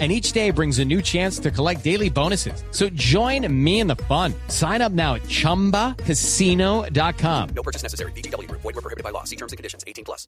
and each day brings a new chance to collect daily bonuses. So join me in the fun. Sign up now at ChumbaCasino.com. No purchase necessary. BGW. Void were prohibited by law. See terms and conditions. 18 plus.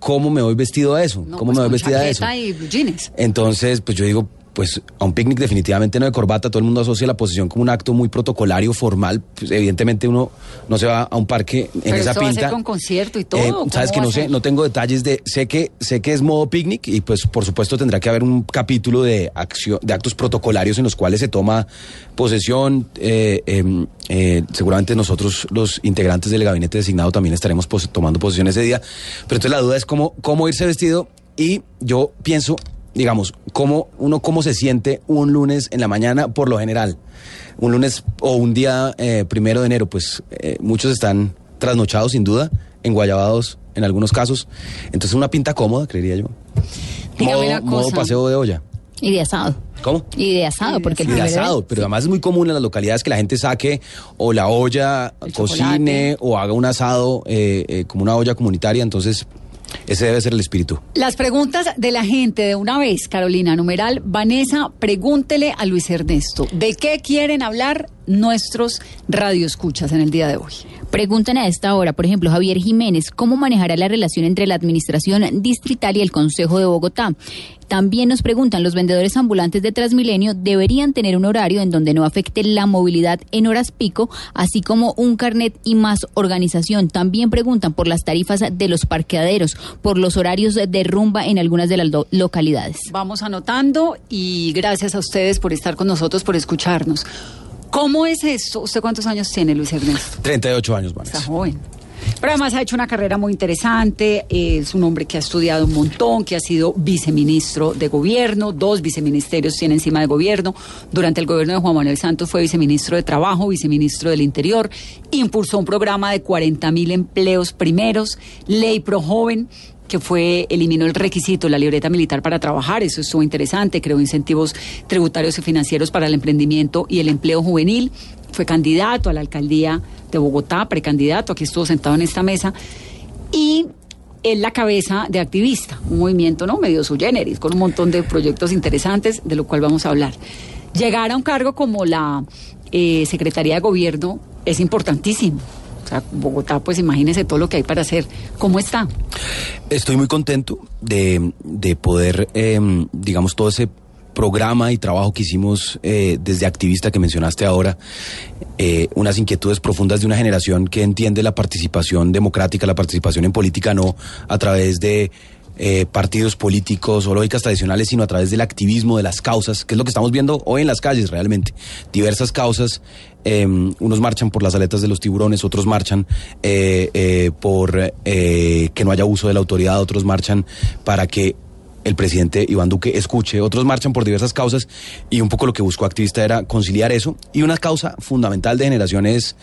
¿Cómo me voy vestido a eso? No, ¿Cómo pues me voy con vestida a eso? y jeans. Entonces, pues yo digo, pues a un picnic definitivamente no de corbata, todo el mundo asocia la posición como un acto muy protocolario, formal, pues evidentemente uno no se va a un parque en Pero esa va a pinta. ser con concierto y todo, Eh, ¿cómo Sabes que va no sé, no tengo detalles de, sé que, sé que es modo picnic y pues por supuesto tendrá que haber un capítulo de acción, de actos protocolarios en los cuales se toma posesión, eh, eh, eh, seguramente nosotros los integrantes del gabinete designado también estaremos pos- tomando posesión ese día, pero entonces la duda es cómo, cómo irse vestido y yo pienso, digamos, cómo uno cómo se siente un lunes en la mañana por lo general, un lunes o un día eh, primero de enero, pues eh, muchos están trasnochados sin duda, enguayabados en algunos casos, entonces una pinta cómoda, creería yo. Dígame Modo, modo paseo de olla. Y de asado. ¿Cómo? Y de asado, porque el Y de asado, pero además es muy común en las localidades que la gente saque o la olla, El cocine chocolate. o haga un asado eh, eh, como una olla comunitaria, entonces ese debe ser el espíritu. Las preguntas de la gente de una vez, Carolina, numeral, Vanessa, pregúntele a Luis Ernesto, ¿de qué quieren hablar nuestros radioescuchas en el día de hoy? Preguntan a esta hora, por ejemplo, Javier Jiménez, ¿cómo manejará la relación entre la Administración Distrital y el Consejo de Bogotá? También nos preguntan, ¿los vendedores ambulantes de Transmilenio deberían tener un horario en donde no afecte la movilidad en horas pico, así como un carnet y más organización? También preguntan por las tarifas de los parqueaderos, por los horarios de rumba en algunas de las lo- localidades. Vamos anotando y gracias a ustedes por estar con nosotros, por escucharnos. ¿Cómo es esto? ¿Usted cuántos años tiene, Luis Ernesto? 38 años, Está Vanessa. joven. Pero además ha hecho una carrera muy interesante, es un hombre que ha estudiado un montón, que ha sido viceministro de gobierno, dos viceministerios tiene encima de gobierno. Durante el gobierno de Juan Manuel Santos fue viceministro de Trabajo, viceministro del Interior, impulsó un programa de 40 mil empleos primeros, ley pro joven que fue, eliminó el requisito, la libreta militar para trabajar, eso estuvo interesante, creó incentivos tributarios y financieros para el emprendimiento y el empleo juvenil, fue candidato a la alcaldía de Bogotá, precandidato, aquí estuvo sentado en esta mesa, y es la cabeza de activista, un movimiento no medio su generis, con un montón de proyectos interesantes, de lo cual vamos a hablar. Llegar a un cargo como la eh, Secretaría de Gobierno es importantísimo. Bogotá, pues imagínese todo lo que hay para hacer. ¿Cómo está? Estoy muy contento de, de poder, eh, digamos, todo ese programa y trabajo que hicimos eh, desde activista que mencionaste ahora, eh, unas inquietudes profundas de una generación que entiende la participación democrática, la participación en política no a través de eh, partidos políticos o lógicas tradicionales, sino a través del activismo, de las causas, que es lo que estamos viendo hoy en las calles realmente. Diversas causas, eh, unos marchan por las aletas de los tiburones, otros marchan eh, eh, por eh, que no haya uso de la autoridad, otros marchan para que el presidente Iván Duque escuche, otros marchan por diversas causas y un poco lo que buscó activista era conciliar eso. Y una causa fundamental de generación es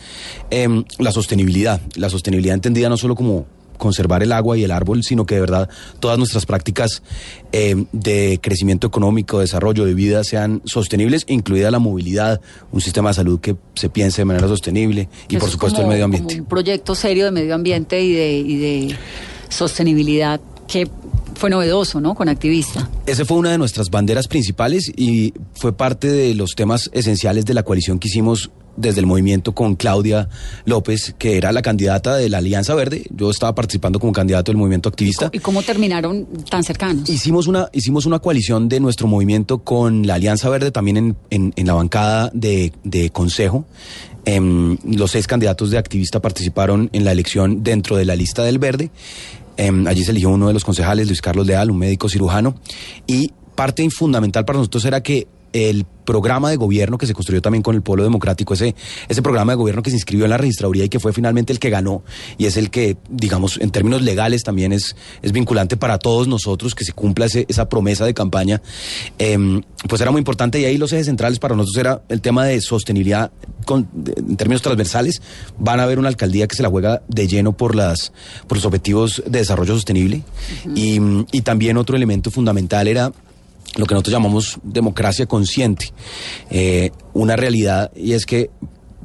em, la sostenibilidad, la sostenibilidad entendida no solo como conservar el agua y el árbol, sino que de verdad todas nuestras prácticas em, de crecimiento económico, desarrollo de vida sean sostenibles, incluida la movilidad, un sistema de salud que se piense de manera sostenible y Eso por es supuesto como- el medio ambiente. como un proyecto serio de medio ambiente y de, y de sostenibilidad que fue novedoso, ¿no? Con activista. Ese fue una de nuestras banderas principales y fue parte de los temas esenciales de la coalición que hicimos desde el movimiento con Claudia López, que era la candidata de la Alianza Verde. Yo estaba participando como candidato del movimiento activista. ¿Y cómo terminaron tan cercanos? Hicimos una, hicimos una coalición de nuestro movimiento con la Alianza Verde, también en, en- en la bancada de, de consejo. Em, los seis candidatos de activista participaron en la elección dentro de la lista del Verde. Em, allí se eligió uno de los concejales, Luis Carlos Leal, un médico cirujano. Y parte fundamental para nosotros era que el programa de gobierno que se construyó también con el pueblo democrático, ese, ese programa de gobierno que se inscribió en la registraduría y que fue finalmente el que ganó y es el que, digamos, en términos legales también es, es vinculante para todos nosotros, que se cumpla ese- esa promesa de campaña, em, pues era muy importante. Y ahí los ejes centrales para nosotros era el tema de sostenibilidad con- de- en términos transversales. Van a haber una alcaldía que se la juega de lleno por, las, por los objetivos de desarrollo sostenible. Y, y también otro elemento fundamental era lo que nosotros llamamos democracia consciente. Eh, una realidad y es que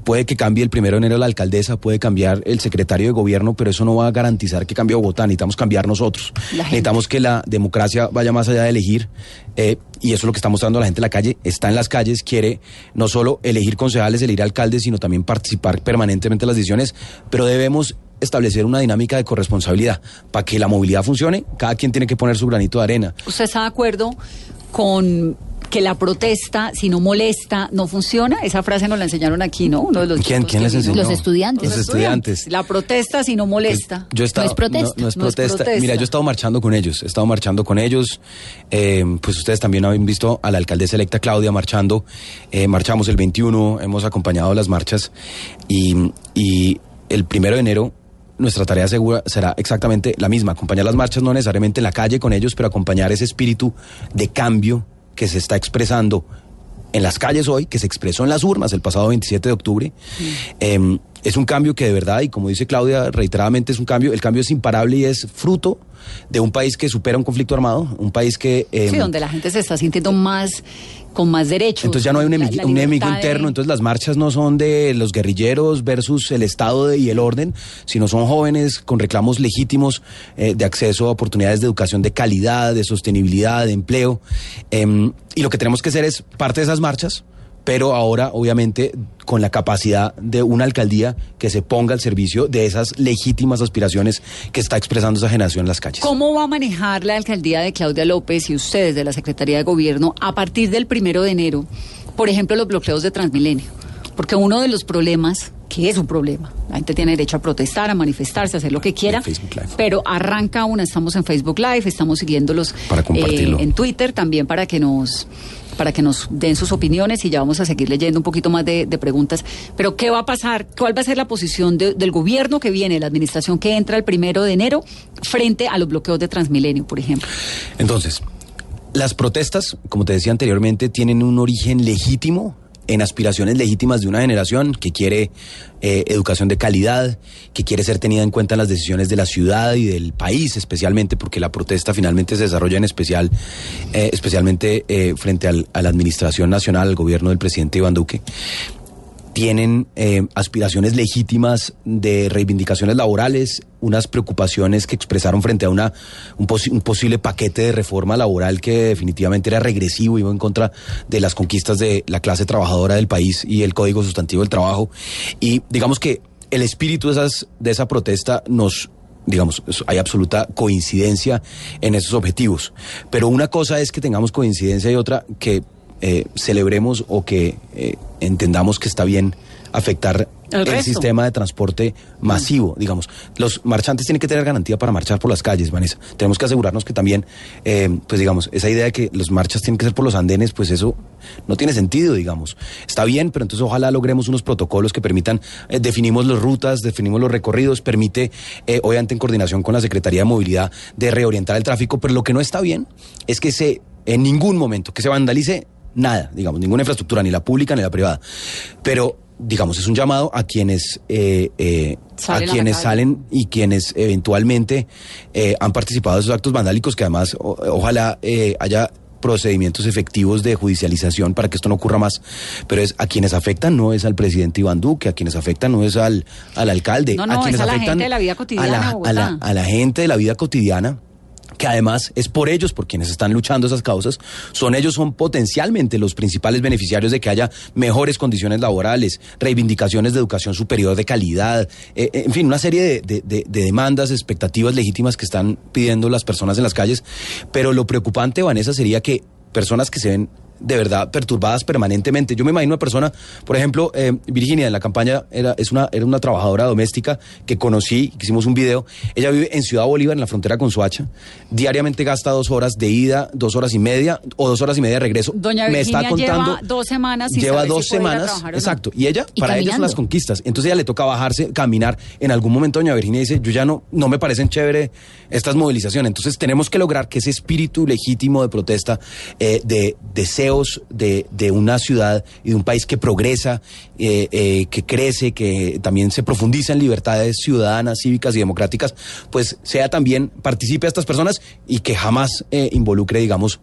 puede que cambie el primero de enero la alcaldesa, puede cambiar el secretario de gobierno, pero eso no va a garantizar que cambie Bogotá. Necesitamos cambiar nosotros. Necesitamos que la democracia vaya más allá de elegir. eh, y eso es lo que está mostrando la gente en la calle. Está en las calles, quiere no solo elegir concejales, elegir alcaldes, sino también participar permanentemente en las decisiones. Pero debemos establecer una dinámica de corresponsabilidad. Para que la movilidad funcione, cada quien tiene que poner su granito de arena. ¿Usted está de acuerdo con que la protesta, si no molesta, no funciona? Esa frase nos la enseñaron aquí, ¿no? Uno de los ¿Quién, quién les enseñó? Los estudiantes. Los estudiantes. La protesta, si no molesta. Pues, yo he estado- No es protesta. No, no es No es protesta. protesta. Mira, yo he estado marchando con ellos. He estado marchando con ellos. Eh, pues ustedes también han visto a la alcaldesa electa Claudia marchando. Eh, marchamos el 21, hemos acompañado las marchas. Y, y el primero de enero. Nuestra tarea segura será exactamente la misma, acompañar las marchas no necesariamente en la calle con ellos, pero acompañar ese espíritu de cambio que se está expresando en las calles hoy, que se expresó en las urnas el pasado 27 de octubre. Eh, es un cambio que de verdad, y como dice Claudia, reiteradamente es un cambio, el cambio es imparable y es fruto de un país que supera un conflicto armado, un país que... eh, Sí, donde la gente se está sintiendo más, con más derechos. entonces ya no hay un, La- enemigo- la un enemigo de- interno, entonces las marchas no son de los guerrilleros versus el Estado de- y el orden, sino son jóvenes con reclamos legítimos eh, de acceso a oportunidades de educación de calidad, de sostenibilidad, de empleo. Em, y lo que tenemos que hacer es parte de esas marchas, pero ahora obviamente con la capacidad de una alcaldía que se ponga al servicio de esas legítimas aspiraciones que está expresando esa generación en las calles. ¿Cómo va a manejar la alcaldía de Claudia López y ustedes de la Secretaría de Gobierno a partir del primero de enero, por ejemplo, los bloqueos de Transmilenio? Porque uno de los problemas, que es un problema, la gente tiene derecho a protestar, a manifestarse, a hacer lo que quiera, Facebook Live. pero arranca una, estamos en Facebook Live, estamos siguiéndolos eh, Para compartirlo. en Twitter también para que nos para que nos den sus opiniones y ya vamos a seguir leyendo un poquito más de, de preguntas. Pero, ¿qué va a pasar? ¿Cuál va a ser la posición de- del gobierno que viene, la administración que entra el primero de enero, frente a los bloqueos de Transmilenio, por ejemplo? Entonces, las protestas, como te decía anteriormente, tienen un origen legítimo en aspiraciones legítimas de una generación que quiere eh, educación de calidad, que quiere ser tenida en cuenta en las decisiones de la ciudad y del país, especialmente porque la protesta finalmente se desarrolla en especial, eh, especialmente eh, frente al- a la administración nacional, al gobierno del presidente Iván Duque tienen eh, aspiraciones legítimas de reivindicaciones laborales, unas preocupaciones que expresaron frente a una, un, posi- un posible paquete de reforma laboral que definitivamente era regresivo, iba en contra de las conquistas de la clase trabajadora del país y el Código Sustantivo del Trabajo. Y digamos que el espíritu de, esa protesta nos digamos, hay absoluta coincidencia en esos objetivos. Pero una cosa es que tengamos coincidencia y otra que eh, celebremos o que eh, entendamos que está bien afectar El sistema de transporte masivo, digamos. Los marchantes tienen que tener garantía para marchar por las calles, Vanessa. Tenemos que asegurarnos que también, eh, pues digamos, esa idea de que los marchas tienen que ser por los andenes, pues eso no tiene sentido, digamos. Está bien, pero entonces ojalá logremos unos protocolos que permitan, eh, definimos las rutas, definimos los recorridos, permite, eh, obviamente en coordinación con la Secretaría de Movilidad, de reorientar el tráfico, pero lo que no está bien es que se, en ningún momento, que se vandalice nada, digamos, ninguna infraestructura, ni la pública ni la privada. Pero, digamos, es un llamado a quienes, eh, eh, a quienes salen y quienes eventualmente eh, han participado de esos actos vandálicos, que además o- ojalá eh, haya procedimientos efectivos de judicialización para que esto no ocurra más, pero es a quienes afectan no es al presidente Iván Duque, a quienes afectan no es al, al alcalde, No, no, a quienes es a la afectan gente de la vida cotidiana a la, a la- a la gente de la vida cotidiana que además es por ellos por quienes están luchando esas causas, son ellos son potencialmente los principales beneficiarios de que haya mejores condiciones laborales, reivindicaciones de educación superior de calidad, eh, en fin, una serie de- de demandas, expectativas legítimas que están pidiendo las personas en las calles, pero lo preocupante, Vanessa, sería que personas que se ven de verdad perturbadas permanentemente. Yo me imagino una persona, por ejemplo, eh, Virginia en la campaña era, es una, era una trabajadora doméstica que conocí, que hicimos un video. Ella vive en Ciudad Bolívar, en la frontera con Soacha. Diariamente gasta dos horas de ida, dos horas y media o dos horas y media de regreso. Doña me Virginia está contando. lleva dos semanas sin Lleva saber si dos puede ir a semanas, no. exacto. Y ella, Y para ella son caminando. las conquistas. Entonces ella le toca bajarse, caminar. En algún momento doña Virginia dice, yo ya no, no me parecen chévere estas movilizaciones. Entonces tenemos que lograr que ese espíritu legítimo de protesta, eh, de deseos de, de una ciudad y de un país que progresa, eh, eh, que crece, que también se profundiza en libertades ciudadanas, cívicas y democráticas, pues sea también, participe a estas personas y que jamás eh, involucre, digamos,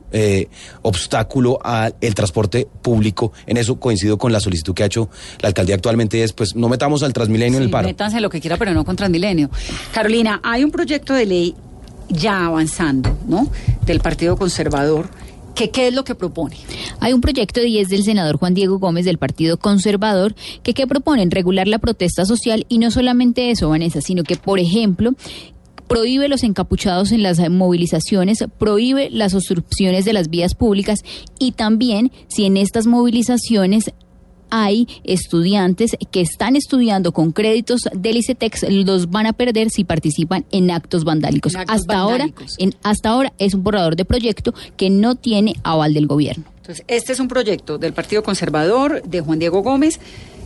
obstáculo al transporte público. En eso coincido con la solicitud que ha hecho la alcaldía actualmente, es pues no metamos al Transmilenio en el paro. métanse lo que quiera, pero no con Transmilenio. Carolina, hay un proyecto de ley ya avanzando, ¿no? Del Partido Conservador. Que, ¿Qué es lo que propone? Hay un proyecto de 10 del senador Juan Diego Gómez del Partido Conservador que, que proponen regular la protesta social y no solamente eso, Vanessa, sino que, por ejemplo, prohíbe los encapuchados en las movilizaciones, prohíbe las obstrucciones de las vías públicas y también si en estas movilizaciones hay estudiantes que están estudiando con créditos del ICETEX, los van a perder si participan en actos vandálicos. En actos hasta vandálicos. ahora, en, hasta ahora es un borrador de proyecto que no tiene aval del gobierno. Entonces, este es un proyecto del Partido Conservador, de Juan Diego Gómez,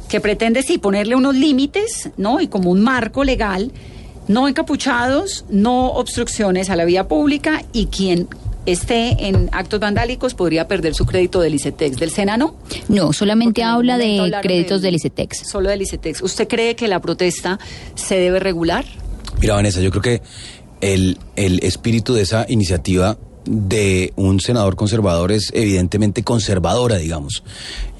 que pretende, sí, ponerle unos límites, ¿no? Y como un marco legal, no encapuchados, no obstrucciones a la vía pública y quien esté en actos vandálicos podría perder su crédito del ICETEX. ¿Del SENA no? No, solamente habla de créditos del ICETEX. Solo del ICETEX. ¿Usted cree que la protesta se debe regular? Mira, Vanessa, yo creo que el, el espíritu de esa iniciativa de un senador conservador es evidentemente conservadora, digamos.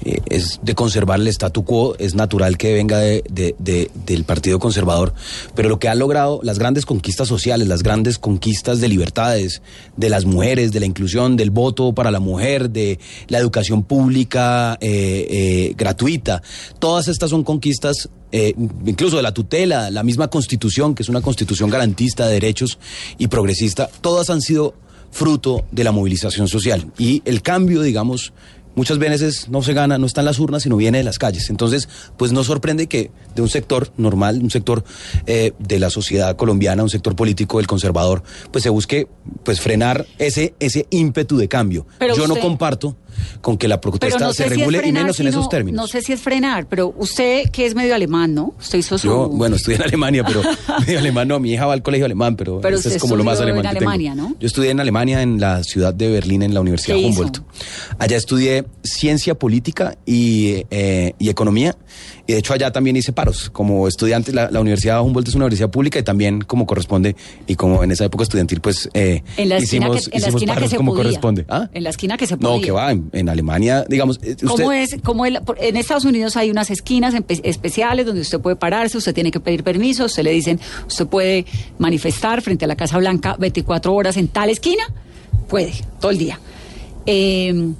Eh, es de conservar el statu quo, es natural que venga de, de- de- del Partido Conservador, pero lo que ha logrado, las grandes conquistas sociales, las grandes conquistas de libertades, de las mujeres, de la inclusión, del voto para la mujer, de la educación pública eh, eh, gratuita, todas estas son conquistas incluso de la tutela, la misma constitución, que es una constitución garantista de derechos y progresista, todas han sido fruto de la movilización social. Y el cambio, digamos, muchas veces no se gana, no está en las urnas, sino viene de las calles. Entonces, pues no sorprende que de un sector normal, un sector eh, de la sociedad colombiana, un sector político, el conservador, pues se busque pues frenar ese, ese ímpetu de cambio. Pero Yo no comparto con que la protesta no se sé si es regule y menos en esos términos. No sé si es frenar, pero usted que es medio alemán, ¿no? Usted hizo su... Yo, bueno, estudié en Alemania, pero medio alemán no, mi hija va al colegio alemán, pero, Pero usted es como lo más alemán en que tengo. Alemania, ¿no? Yo estudié en Alemania, en la ciudad de Berlín, en la Universidad. Humboldt. Allá estudié ciencia política y, eh, y economía, y de hecho allá también hice paros. Como estudiante, la, la Universidad Humboldt es una universidad pública y también como corresponde, y como en esa época estudiantil, pues eh, En la esquina, hicimos, que, en la hicimos que paros se como podía. corresponde. ¿Ah? En la esquina que se podía. No, que va, en, en Alemania, digamos... eh, ¿Cómo usted- es? Cómo el- en Estados Unidos hay unas esquinas especiales donde usted puede pararse, usted tiene que pedir permiso, usted le dicen, usted puede manifestar frente a la Casa Blanca 24 horas en tal esquina, puede, todo el día. Eh,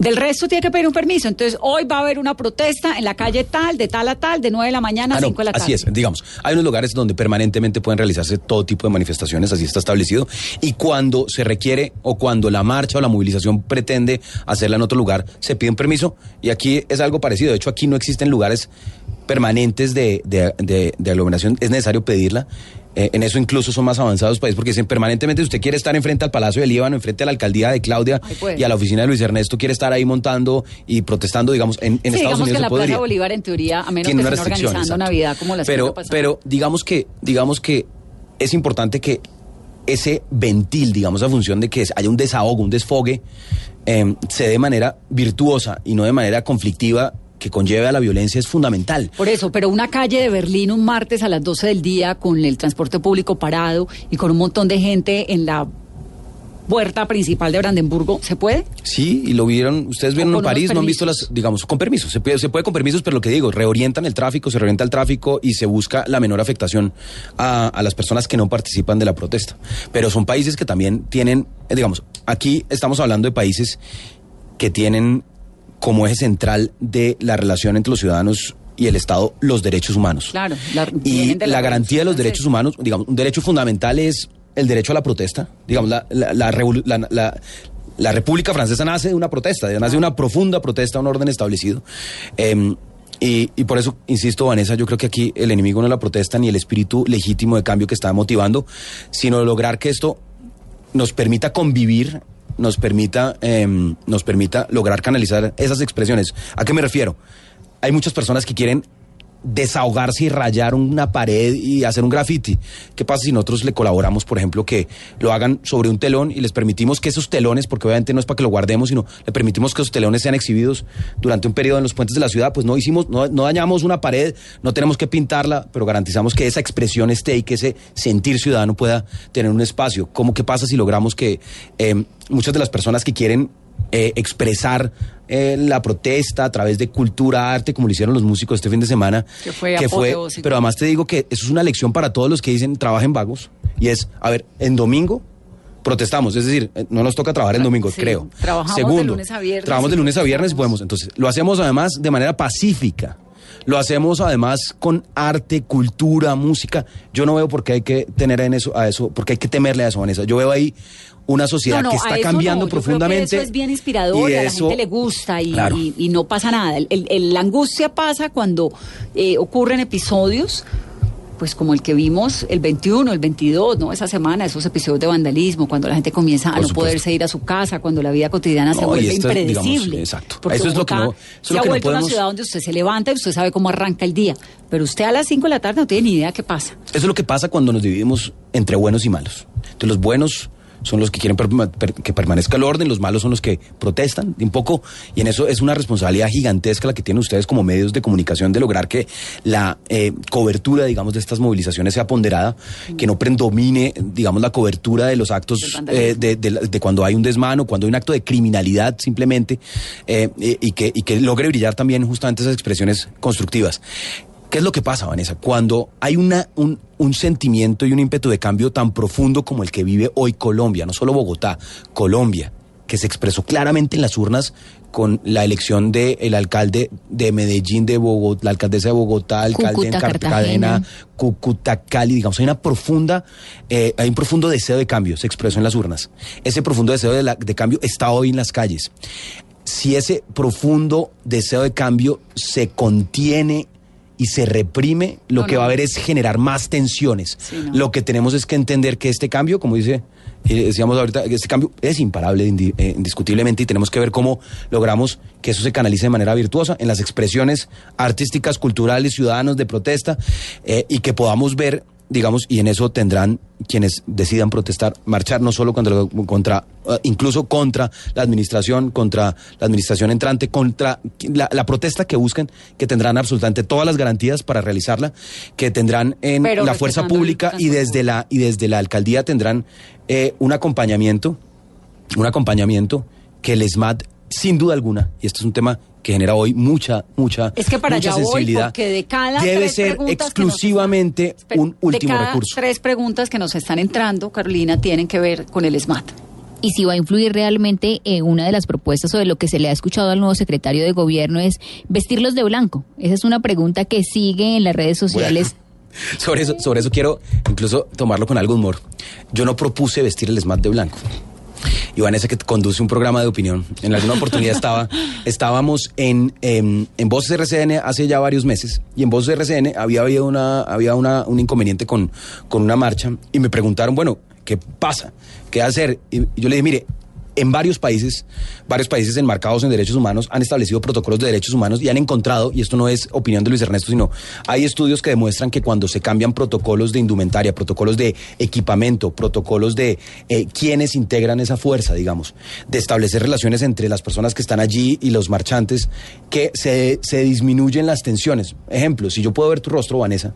del resto tiene que pedir un permiso. Entonces, hoy va a haber una protesta en la calle tal, de tal a tal, de 9 de la mañana a Ah, no, 5 de la tarde. así es, digamos, hay unos lugares donde permanentemente pueden realizarse todo tipo de manifestaciones, así está establecido, y cuando se requiere o cuando la marcha o la movilización pretende hacerla en otro lugar, se pide un permiso, y aquí es algo parecido, de hecho aquí no existen lugares permanentes de, de- de- de aglomeración, es necesario pedirla. Eh, en eso incluso son más avanzados países porque dicen permanentemente usted quiere estar enfrente al Palacio del Líbano, enfrente a la alcaldía de Claudia puede. y a la oficina de Luis Ernesto, quiere estar ahí montando y protestando, digamos, en, en Sí, Estados digamos que Unidos se la podría. Plaza Bolívar, en teoría, a menos Tiene que una estén organizando exacto. Navidad como la pero, pero digamos que, digamos que es importante que ese ventil, digamos, esa función de que haya un desahogo, un desfogue, eh, se dé de manera virtuosa y no de manera conflictiva que conlleve a la violencia es fundamental. Por eso, pero una calle de Berlín un martes a las 12 del día con el transporte público parado y con un montón de gente en la puerta principal de Brandenburgo, ¿se puede? Sí, y lo vieron, ustedes vieron en París, no han visto las, digamos, con permisos, se puede, se puede con permisos, pero lo que digo, reorientan el tráfico, se reorienta el tráfico y se busca la menor afectación a, a las personas que no participan de la protesta. Pero son países que también tienen, eh, digamos, aquí estamos hablando de países que tienen como eje central de la relación entre los ciudadanos y el Estado los derechos humanos. Claro, la- y la la garantía de los derechos humanos, digamos, un derecho fundamental es el derecho a la protesta, digamos, la, la, la revolu- la- la- La República Francesa nace de una protesta, nace de una profunda protesta a un orden establecido. Em, y, y por eso, insisto, Vanessa, yo creo que aquí el enemigo no es la protesta ni el espíritu legítimo de cambio que está motivando, sino lograr que esto nos permita convivir, nos permita, em, nos permita lograr canalizar esas expresiones. ¿A qué me refiero? Hay muchas personas que quieren desahogarse y rayar una pared y hacer un graffiti. ¿Qué pasa si nosotros le colaboramos, por ejemplo, que lo hagan sobre un telón y les permitimos que esos telones, porque obviamente no es para que lo guardemos, sino le permitimos que esos telones sean exhibidos durante un periodo en los puentes de la ciudad? Pues no hicimos, no, no dañamos una pared, no tenemos que pintarla, pero garantizamos que esa expresión esté y que ese sentir ciudadano pueda tener un espacio. ¿Cómo qué pasa si logramos que eh, muchas de las personas que quieren eh, expresar eh, la protesta a través de cultura, arte, como lo hicieron los músicos este fin de semana. Que fue apoteósico. pero además te digo que eso es una lección para todos los que dicen trabajen vagos. Y es, a ver, en domingo protestamos, es decir, eh, no nos toca trabajar en domingo, Sí, creo. trabajamos de Segundo, lunes a viernes Trabajamos de lunes a viernes y podemos. Entonces, lo hacemos además de manera pacífica. Lo hacemos además con arte, cultura, música. Yo no veo por qué hay que tener en eso, a eso, porque hay que temerle a eso, Vanessa. Yo veo ahí una sociedad No, no, que está cambiando no. Yo creo que profundamente. eso es bien inspirador y, a la eso- gente le gusta y, Claro. y- y no pasa nada. El- el- el- la angustia pasa cuando eh, ocurren episodios, pues como el que vimos el 21, el 22, ¿no? Esa semana, esos episodios de vandalismo, cuando la gente comienza a Por no supuesto. poderse ir a su casa, cuando la vida cotidiana se No, vuelve esto es, digamos, impredecible. exacto. Porque Eso es lo que no- eso es se lo ha que no vuelto una ciudad donde usted se levanta y usted sabe cómo arranca el día. Pero usted a las 5 de la tarde no tiene ni idea qué pasa. Eso es lo que pasa cuando nos dividimos entre buenos y malos. Entonces los buenos son los que quieren per- que permanezca el orden, los malos son los que protestan un poco, y en eso es una responsabilidad gigantesca la que tienen ustedes como medios de comunicación de lograr que la eh, cobertura, digamos, de estas movilizaciones sea ponderada, que no predomine, digamos, la cobertura de los actos eh, de, de de cuando hay un desmano, cuando hay un acto de criminalidad simplemente, eh, y, que, y que logre brillar también justamente esas expresiones constructivas. ¿Qué es lo que pasa, Vanessa? Cuando hay una, un, un sentimiento y un ímpetu de cambio tan profundo como el que vive hoy Colombia, no solo Bogotá, Colombia, que se expresó claramente en las urnas con la elección del alcalde de Medellín, de Bogotá, la alcaldesa de Bogotá, alcalde Cúcuta, en Cartagena. Cartagena, Cúcuta, Cali, digamos, hay una profunda, eh, hay un profundo deseo de cambio, se expresó en las urnas. Ese profundo deseo de, la- de cambio está hoy en las calles. Si ese profundo deseo de cambio se contiene y se reprime, lo No, que no. va a haber es generar más tensiones. Sí, no. Lo que tenemos es que entender que este cambio, como dice, eh, decíamos ahorita, este cambio es imparable indi- eh, indiscutiblemente y tenemos que ver cómo logramos que eso se canalice de manera virtuosa en las expresiones artísticas, culturales, ciudadanos de protesta eh, y que podamos ver digamos, y en eso tendrán quienes decidan protestar, marchar no solo contra, contra eh, incluso contra la administración, contra la administración entrante, contra la, la protesta que busquen, que tendrán absolutamente todas las garantías para realizarla, que tendrán en Pero la fuerza pública y desde la y desde la alcaldía tendrán eh, un acompañamiento, un acompañamiento que el SMAT sin duda alguna, y esto es un tema que genera hoy mucha, mucha, Es que para mucha voy, sensibilidad, porque de cada debe tres ser nos exclusivamente un último de cada recurso. tres preguntas que nos están entrando, Carolina, tienen que ver con el SMAT. y si va a influir realmente en una de las propuestas o de lo que se le ha escuchado al nuevo secretario de gobierno es vestirlos de blanco. Esa es una pregunta que sigue en las redes sociales. Sobre eso, sobre eso quiero incluso tomarlo con algo humor. Yo no propuse vestir el SMAT de blanco. Y Vanessa, que conduce un programa de opinión, en alguna oportunidad estaba, estábamos en, en, en Voces RCN hace ya varios meses, y en Voces RCN había habido una, había una, un inconveniente con, con una marcha, y me preguntaron, bueno, ¿qué pasa? ¿Qué hacer? Y yo le dije, mire, en varios países, varios países enmarcados en derechos humanos han establecido protocolos de derechos humanos y han encontrado, y esto no es opinión de Luis Ernesto, sino hay estudios que demuestran que cuando se cambian protocolos de indumentaria, protocolos de equipamiento, protocolos de eh, quienes integran esa fuerza, digamos, de establecer relaciones entre las personas que están allí y los marchantes, que se, se disminuyen las tensiones. Ejemplo, si yo puedo ver tu rostro, Vanessa,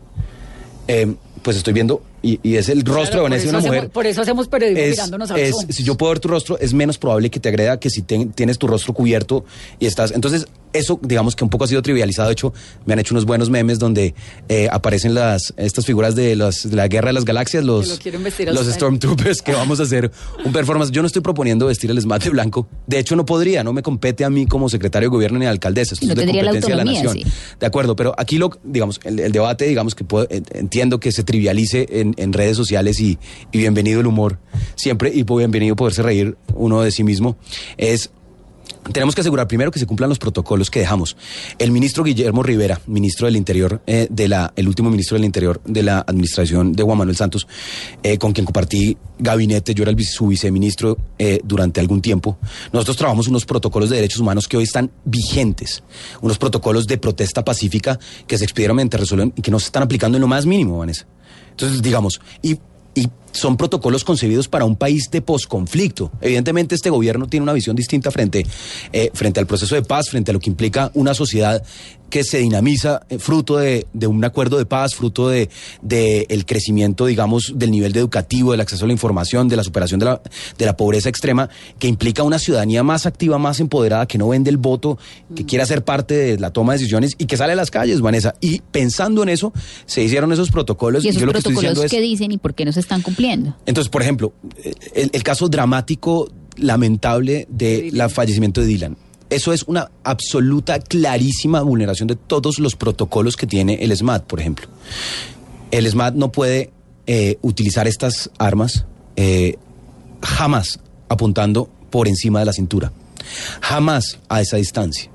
eh, pues estoy viendo, y, y es el rostro de Claro, Vanessa de una hacemos- mujer por eso hacemos periodismo es- mirándonos a los es- si yo puedo ver tu rostro, es menos probable que te agreda que si ten- tienes tu rostro cubierto y estás. Entonces, eso, digamos que un poco ha sido trivializado. De hecho, me han hecho unos buenos memes donde eh, aparecen las estas figuras de, las, de la guerra de las galaxias, los, lo los. Stormtroopers, que vamos a hacer un performance. Yo no estoy proponiendo vestir el esmate blanco. De hecho, no podría, no me compete a mí como secretario de gobierno ni alcaldesa. Esto No es de tendría la competencia de la autonomía, nación. De acuerdo, pero aquí lo, digamos, el, el debate, digamos que puedo- entiendo que se trivialice en, en redes sociales y, y bienvenido el humor, siempre, y bienvenido poderse reír uno de sí mismo, es tenemos que asegurar primero que se cumplan los protocolos que dejamos. El ministro Guillermo Rivera, ministro del Interior, eh, de la, el último ministro del Interior de la administración de Juan Manuel Santos, eh, con quien compartí gabinete, yo era el, su viceministro eh, durante algún tiempo. Nosotros trabajamos unos protocolos de derechos humanos que hoy están vigentes, unos protocolos de protesta pacífica que se expidieron mediante resolución y que no se están aplicando en lo más mínimo, Vanessa. Entonces, digamos, y son protocolos concebidos para un país de posconflicto. Evidentemente, este gobierno tiene una visión distinta frente, eh, frente al proceso de paz, frente a lo que implica una sociedad que se dinamiza eh, fruto de, de un acuerdo de paz, fruto de, de el crecimiento, digamos, del nivel de educativo, del acceso a la información, de la superación de la, de la pobreza extrema, que implica una ciudadanía más activa, más empoderada, que no vende el voto, que quiere ser parte de la toma de decisiones y que sale a las calles, Vanessa. Y pensando en eso, se hicieron esos protocolos. ¿Y esos yo lo que estoy protocolos diciendo es, qué dicen y por qué no se están cumpliendo? Entonces, por ejemplo, eh, el, el caso dramático, lamentable de la fallecimiento de Dylan. Eso es una absoluta, clarísima vulneración de todos los protocolos que tiene el SMAT, por ejemplo. El SMAT no puede eh, utilizar estas armas eh, jamás apuntando por encima de la cintura. Jamás a esa distancia.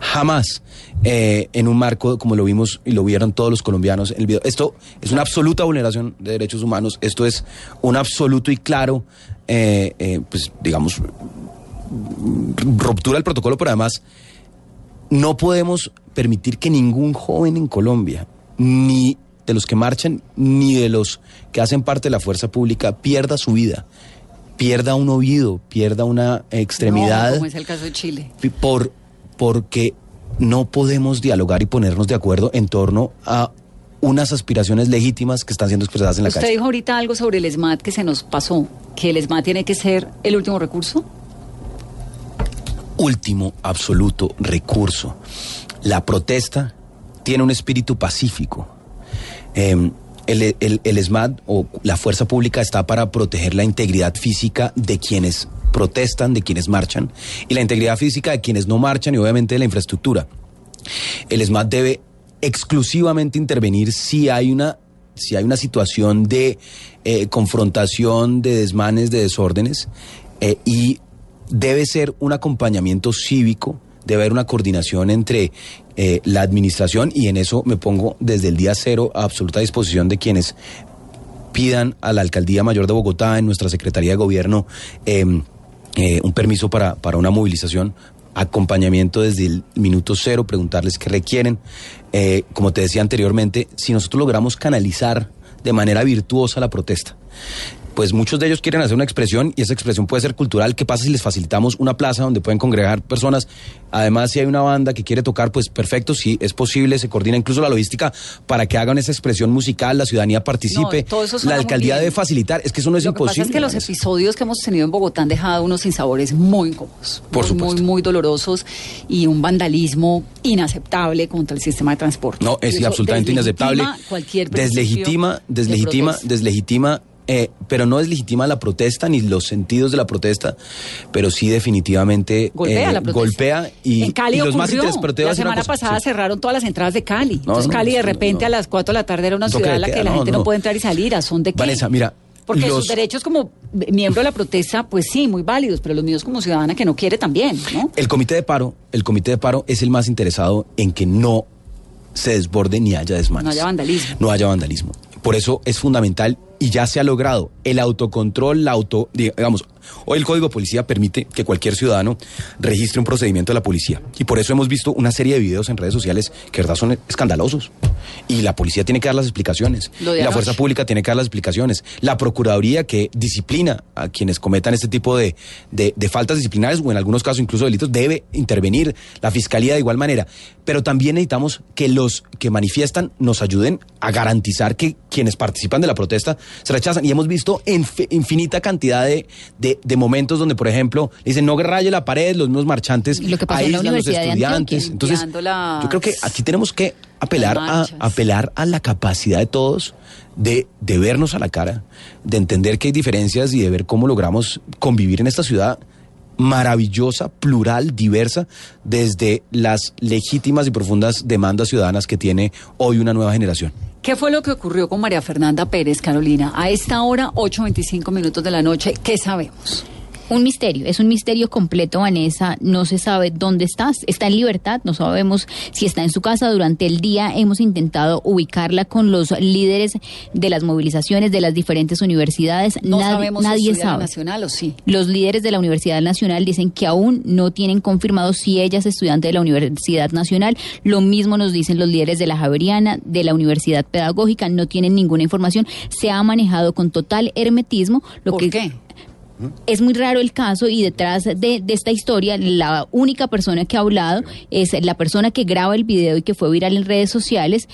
Jamás eh, en un marco como lo vimos y lo vieron todos los colombianos en el video. Esto es una absoluta vulneración de derechos humanos. Esto es un absoluto y claro, eh, eh, pues digamos, ruptura del protocolo, pero además no podemos permitir que ningún joven en Colombia, ni de los que marchan, ni de los que hacen parte de la fuerza pública, pierda su vida, pierda un oído, pierda una extremidad No, como es el caso de Chile. por porque no podemos dialogar y ponernos de acuerdo en torno a unas aspiraciones legítimas que están siendo expresadas en la Usted calle. dijo ahorita algo sobre el SMAT que se nos pasó, que el SMAT tiene que ser el último recurso. Último absoluto recurso. La protesta tiene un espíritu pacífico. Eh, el, el- el SMAT o la fuerza pública está para proteger la integridad física de quienes protestan, de quienes marchan, y la integridad física de quienes no marchan y obviamente de la infraestructura. El SMAT debe exclusivamente intervenir si hay una, si hay una situación de eh, confrontación, de desmanes, de desórdenes, eh, y debe ser un acompañamiento cívico, debe haber una coordinación entre eh, la administración, y en eso me pongo desde el día cero a absoluta disposición de quienes pidan a la Alcaldía Mayor de Bogotá, en nuestra Secretaría de Gobierno, eh, un permiso para, para una movilización, acompañamiento desde el minuto cero, preguntarles qué requieren. Eh, como te decía anteriormente, si nosotros logramos canalizar de manera virtuosa la protesta, pues muchos de ellos quieren hacer una expresión y esa expresión puede ser cultural. ¿Qué pasa si les facilitamos una plaza donde pueden congregar personas? Además, si hay una banda que quiere tocar, pues perfecto, si es posible, se coordina incluso la logística para que hagan esa expresión musical, la ciudadanía participe. No, todo eso suena la alcaldía debe facilitar, es que eso no es Lo que imposible. pasa es que los episodios que hemos tenido en Bogotá han dejado unos sinsabores muy incómodos, Por muy, supuesto. muy, muy dolorosos y un vandalismo inaceptable contra el sistema de transporte. No, es absolutamente inaceptable. deslegitima Cualquier deslegitima, de deslegitima, protesta. deslegitima, eh, pero no deslegitima la protesta ni los sentidos de la protesta, pero sí definitivamente Golpea eh, la protesta. golpea y, en Cali y los más interesantes. La semana cosa, pasada sí. cerraron todas las entradas de Cali. No, Entonces no, Cali de repente no. a las 4 de la tarde era una ciudad en la que la gente no. no. puede entrar y salir. ¿A son de qué? Vanessa, mira, Porque los- sus derechos como miembro de la protesta, pues sí, muy válidos, pero los míos como ciudadana que no quiere también, ¿no? El comité de paro, el comité de paro es el más interesado en que no se desborde ni haya desmanes. No haya vandalismo. No haya vandalismo. Por eso es fundamental y ya se ha logrado el autocontrol, la auto, digamos, hoy el Código de Policía permite que cualquier ciudadano registre un procedimiento de la policía. Y por eso hemos visto una serie de videos en redes sociales que de verdad son escandalosos. Y la policía tiene que dar las explicaciones. La anoche. fuerza pública tiene que dar las explicaciones. La Procuraduría que disciplina a quienes cometan este tipo de, de- de faltas disciplinarias o en algunos casos incluso delitos debe intervenir. La Fiscalía de igual manera. Pero también necesitamos que los que manifiestan nos ayuden a garantizar que quienes participan de la protesta se rechazan. Y hemos visto inf- infinita cantidad de, de- de momentos donde, por ejemplo, dicen no raye la pared, los mismos marchantes Lo que pasó en la aíslan a los estudiantes. Entonces, las- yo creo que aquí tenemos que apelar a, apelar a la capacidad de todos de, de vernos a la cara, de entender que hay diferencias y de ver cómo logramos convivir en esta ciudad maravillosa, plural, diversa, desde las legítimas y profundas demandas ciudadanas que tiene hoy una nueva generación. ¿Qué fue lo que ocurrió con María Fernanda Pérez, Carolina? A esta hora, 8.25 minutos de la noche, ¿qué sabemos? Un misterio, es un misterio completo, Vanessa. No se sabe dónde está. Está en libertad, no sabemos si está en su casa. Durante el día hemos intentado ubicarla con los líderes de las movilizaciones de las diferentes universidades. No Nad- sabemos nadie si sabe. Nacional o sí. Los líderes de la Universidad Nacional dicen que aún no tienen confirmado si ella es estudiante de la Universidad Nacional. Lo mismo nos dicen los líderes de la Javeriana, de la Universidad Pedagógica. No tienen ninguna información. Se ha manejado con total hermetismo. Lo ¿Por que qué? Es muy raro el caso y detrás de, de esta historia la única persona que ha hablado es la persona que graba el video y que fue viral en redes sociales.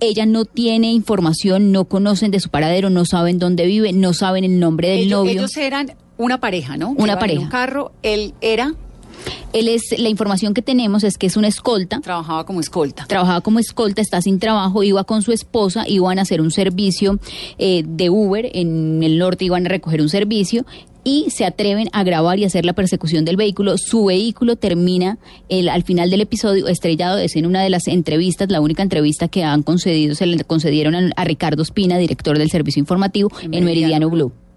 Ella no tiene información, no conocen de su paradero, no saben dónde vive, no saben el nombre del ellos, novio. ellos eran una pareja, ¿no? Una en pareja. un carro, él era, Él es la información que tenemos es que es una escolta. trabajaba como escolta. Trabajaba como escolta, está sin trabajo, iba con su esposa, iban a hacer un servicio eh, de Uber en el norte, iban a recoger un servicio y se atreven a grabar y hacer la persecución del vehículo. Su vehículo termina el, al final del episodio estrellado. Es en una de las entrevistas, la única entrevista que han concedido, se le concedieron a, a Ricardo Espina, director del servicio informativo En en, Meridiano Meridiano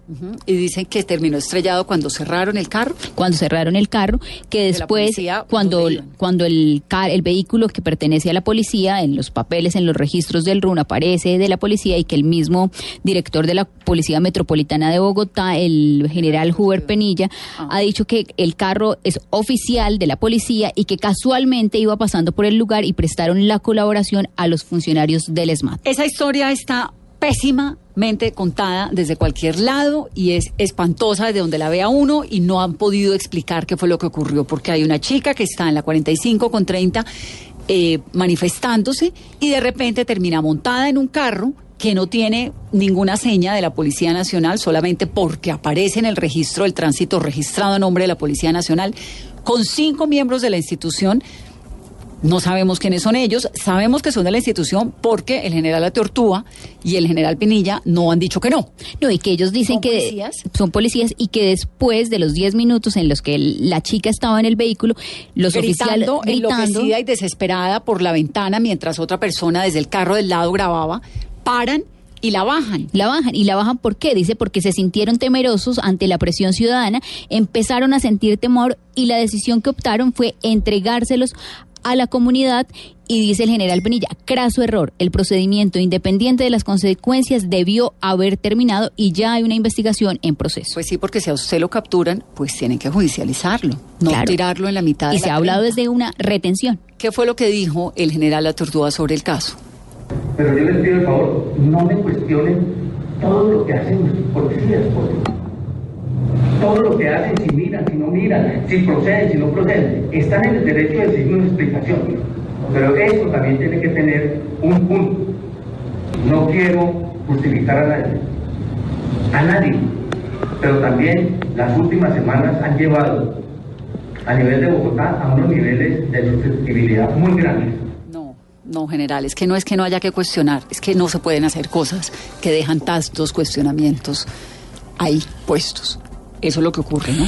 Y dicen que terminó estrellado cuando cerraron el carro. cuando cerraron el carro, que después cuando cuando el car, el vehículo que pertenece a la policía en los papeles en los registros del RUN aparece de la policía y que el mismo director de la Policía Metropolitana de Bogotá, el general Huber Penilla, Ah. ha dicho que el carro es oficial de la policía y que casualmente iba pasando por el lugar y prestaron la colaboración a los funcionarios del SMAT. Esa historia está pésimamente contada desde cualquier lado y es espantosa desde donde la vea uno y no han podido explicar qué fue lo que ocurrió porque hay una chica que está en la 45 con 30 eh, manifestándose y de repente termina montada en un carro que no tiene ninguna seña de la Policía Nacional solamente porque aparece en el registro del tránsito registrado a nombre de la Policía Nacional con cinco miembros de la institución no sabemos quiénes son ellos, sabemos que son de la institución porque el general Ateortúa y el general Pinilla no han dicho que no. No, y que ellos dicen ¿Son que policías? son policías y que después de los 10 minutos en los que la chica estaba en el vehículo, los oficiales enloquecida y desesperada por la ventana mientras otra persona desde el carro del lado grababa, paran y la bajan. la bajan. ¿Y la bajan por qué? Dice porque se sintieron temerosos ante la presión ciudadana, empezaron a sentir temor y la decisión que optaron fue entregárselos a la comunidad y dice el general Penilla, craso error, el procedimiento independiente de las consecuencias debió haber terminado y ya hay una investigación en proceso. Pues sí, porque si a usted lo capturan, pues tienen que judicializarlo, no Claro. tirarlo en la mitad de y la se ha hablado 30. desde una retención. ¿Qué fue lo que dijo el general Ateortúa sobre el caso? Pero yo les pido el favor, no me cuestionen todo lo que hacen nuestros policías, por favor. Todo lo que hacen, si miran, si no miran, si proceden, si no proceden, están en el derecho de decir una explicación. Pero esto también tiene que tener un punto. No quiero justificar a nadie, a nadie, pero también las últimas semanas han llevado a nivel de Bogotá a unos niveles de susceptibilidad muy grandes. No, general, es que no es que no haya que cuestionar, es que no se pueden hacer cosas que dejan tantos cuestionamientos ahí puestos. Eso es lo que ocurre, ¿no?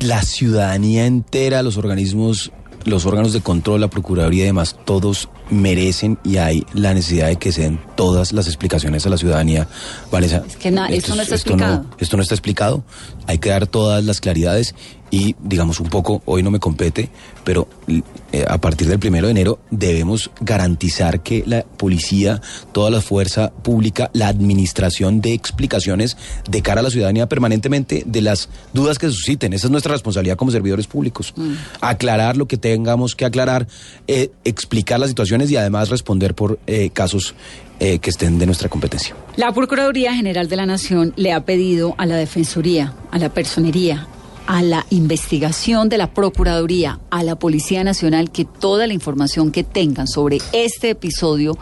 La ciudadanía entera, los organismos, los órganos de control, la Procuraduría y demás, todos merecen y hay la necesidad de que se den todas las explicaciones a la ciudadanía. Vanessa, Es que na- esto esto no es- está esto explicado. esto no está explicado. Hay que dar todas las claridades y, digamos, un poco, hoy no me compete, pero eh, a partir del primero de enero debemos garantizar que la policía, toda la fuerza pública, la administración de explicaciones de cara a la ciudadanía permanentemente de las dudas que se susciten. Esa es nuestra responsabilidad como servidores públicos. Aclarar lo que tengamos que aclarar, eh, explicar las situaciones y además responder por eh, casos eh, que estén de nuestra competencia. La Procuraduría General de la Nación le ha pedido a la Defensoría, a la Personería, a la investigación de la Procuraduría, a la Policía Nacional, que toda la información que tengan sobre este episodio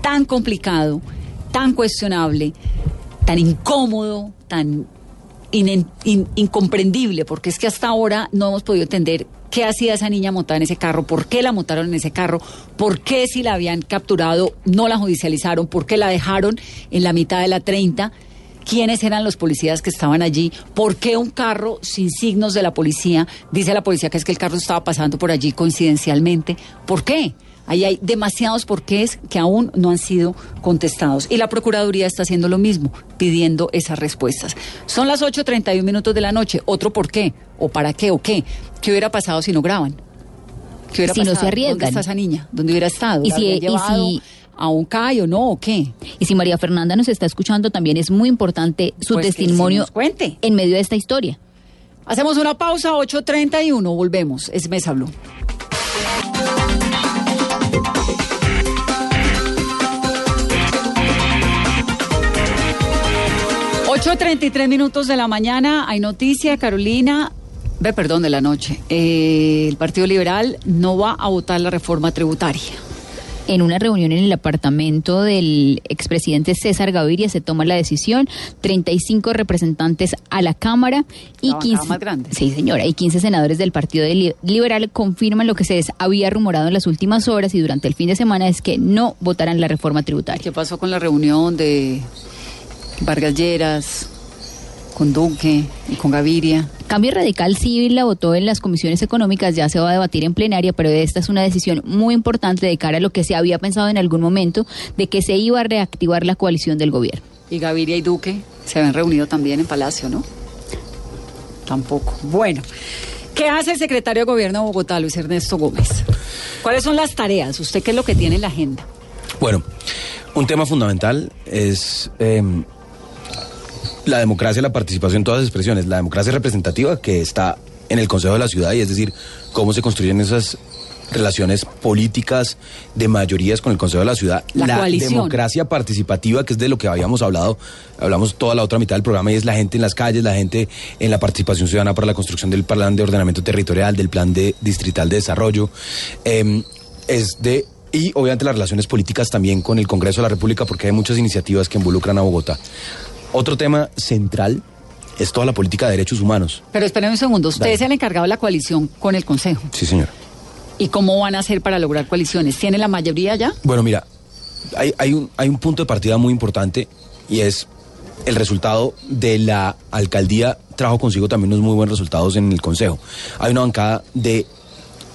tan complicado, tan cuestionable, tan incómodo, tan incomprendible, porque es que hasta ahora no hemos podido entender qué hacía esa niña montada en ese carro, por qué la montaron en ese carro, por qué si la habían capturado no la judicializaron, por qué la dejaron en la mitad de la 30. Quiénes eran los policías que estaban allí, por qué un carro sin signos de la policía, dice la policía que es que el carro estaba pasando por allí coincidencialmente, ¿por qué? Ahí hay demasiados porqués que aún no han sido contestados. Y la Procuraduría está haciendo lo mismo, pidiendo esas respuestas. Son las 8.31 minutos de la noche. ¿Otro por qué? ¿O para qué? ¿O qué? ¿Qué hubiera pasado si no graban? ¿Qué hubiera Si no se arriesgan. ¿Dónde está esa niña? ¿Dónde hubiera estado? Y e- ¿La si- habrían y si- a un CAI o no? ¿O qué? Y si María Fernanda nos está escuchando, también es muy importante su Pues testimonio cuente. en medio de esta historia. Hacemos una pausa, 8.31, volvemos. Es Mesa Blue. Ocho treinta y tres minutos de la mañana, hay noticia, Carolina, ve, perdón, de la noche. Eh, el Partido Liberal no va a votar la reforma tributaria. En una reunión en el apartamento del expresidente César Gaviria se toma la decisión, 35 representantes a la Cámara y La bancada 15 más grande. Sí, señora, y 15 senadores del Partido Liberal confirman lo que se les había rumorado en las últimas horas y durante el fin de semana es que no votarán la reforma tributaria. ¿Qué pasó con la reunión de Vargas Lleras, con Duque y con Gaviria? Cambio Radical Civil la votó en las comisiones económicas, ya se va a debatir en plenaria, pero esta es una decisión muy importante de cara a lo que se había pensado en algún momento de que se iba a reactivar la coalición del gobierno. Y Gaviria y Duque se habían reunido también en Palacio, ¿no? Tampoco. Bueno, ¿qué hace el secretario de Gobierno de Bogotá, Luis Ernesto Gómez? ¿Cuáles son las tareas? ¿Usted qué es lo que tiene en la agenda? Bueno, un tema fundamental es eh, la democracia, la participación en todas las expresiones. La democracia representativa que está en el Consejo de la Ciudad y es decir, cómo se construyen esas relaciones políticas de mayorías con el Consejo de la Ciudad. La democracia participativa, que es de lo que habíamos hablado, hablamos toda la otra mitad del programa, y es la gente en las calles, la gente en la participación ciudadana para la construcción del plan de ordenamiento territorial, del plan de distrital de desarrollo. Eh, es de y obviamente las relaciones políticas también con el Congreso de la República porque hay muchas iniciativas que involucran a Bogotá. Otro tema central es toda la política de derechos humanos. Pero espérenme un segundo, usted Dale. es el encargado de la coalición con el Consejo. Sí, señor. ¿Y cómo van a hacer para lograr coaliciones? ¿Tiene la mayoría ya? Bueno, mira, hay, hay, un, hay un punto de partida muy importante y es el resultado de la alcaldía trajo consigo también unos muy buenos resultados en el Consejo. Hay una bancada de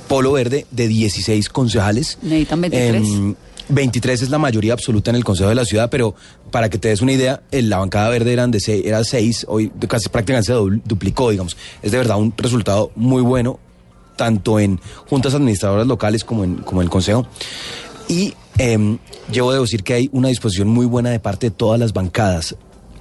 Polo Verde de 16 concejales. Necesitan 23. Em, 23 es la mayoría absoluta en el Consejo de la Ciudad, pero para que te des una idea, la bancada verde eran de seis, era 6, hoy casi prácticamente se duplicó, digamos. Es de verdad un resultado muy bueno, tanto en juntas administradoras locales como en, como el Consejo. Y eh, llevo de decir que hay una disposición muy buena de parte de todas las bancadas,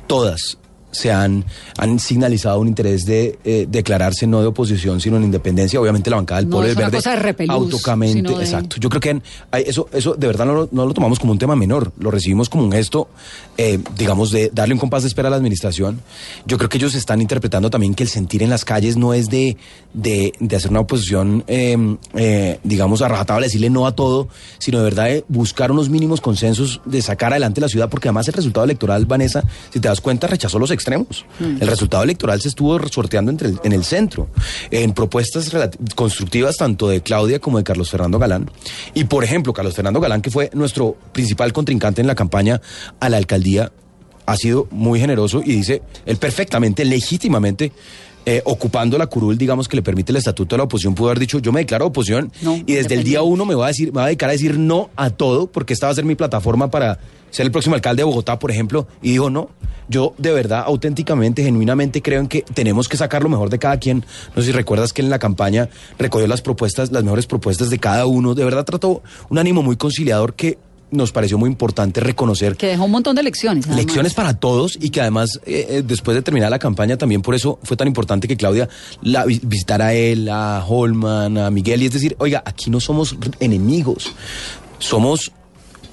todas se han, han signalizado un interés de eh, declararse no de oposición, sino en independencia. Obviamente la bancada del No Pueblo es del Verde repelús, autocamente, de- exacto. Yo creo que en- eso, eso de verdad no lo, no lo tomamos como un tema menor, lo recibimos como un gesto, eh, digamos, de darle un compás de espera a la administración. Yo creo que ellos están interpretando también que el sentir en las calles no es de, de, de hacer una oposición, eh, eh, digamos, a rajatabla, decirle no a todo, sino de verdad de buscar unos mínimos consensos de sacar adelante la ciudad, porque además el resultado electoral, Vanessa, si te das cuenta, rechazó los extremos. El resultado electoral se estuvo sorteando entre el- en el centro, en propuestas constructivas tanto de Claudia como de Carlos Fernando Galán. Y por ejemplo, Carlos Fernando Galán, que fue nuestro principal contrincante en la campaña a la alcaldía, ha sido muy generoso y dice, él perfectamente, legítimamente, eh, ocupando la curul, digamos, que le permite el estatuto de la oposición, pudo haber dicho, yo me declaro oposición No, y desde el día uno me voy a decir, me voy a dedicar a decir no a todo, porque esta va a ser mi plataforma para ser el próximo alcalde de Bogotá, por ejemplo, y dijo no. Yo de verdad, auténticamente, genuinamente creo en que tenemos que sacar lo mejor de cada quien. No sé si recuerdas que en la campaña recogió las propuestas, las mejores propuestas de cada uno. De verdad trató un ánimo muy conciliador que nos pareció muy importante reconocer Que dejó un montón de lecciones. Lecciones para todos y que además eh, eh, después de terminar la campaña también por eso fue tan importante que Claudia la vi- visitara a él, a Holman, a Miguel y es decir, oiga, aquí no somos enemigos, somos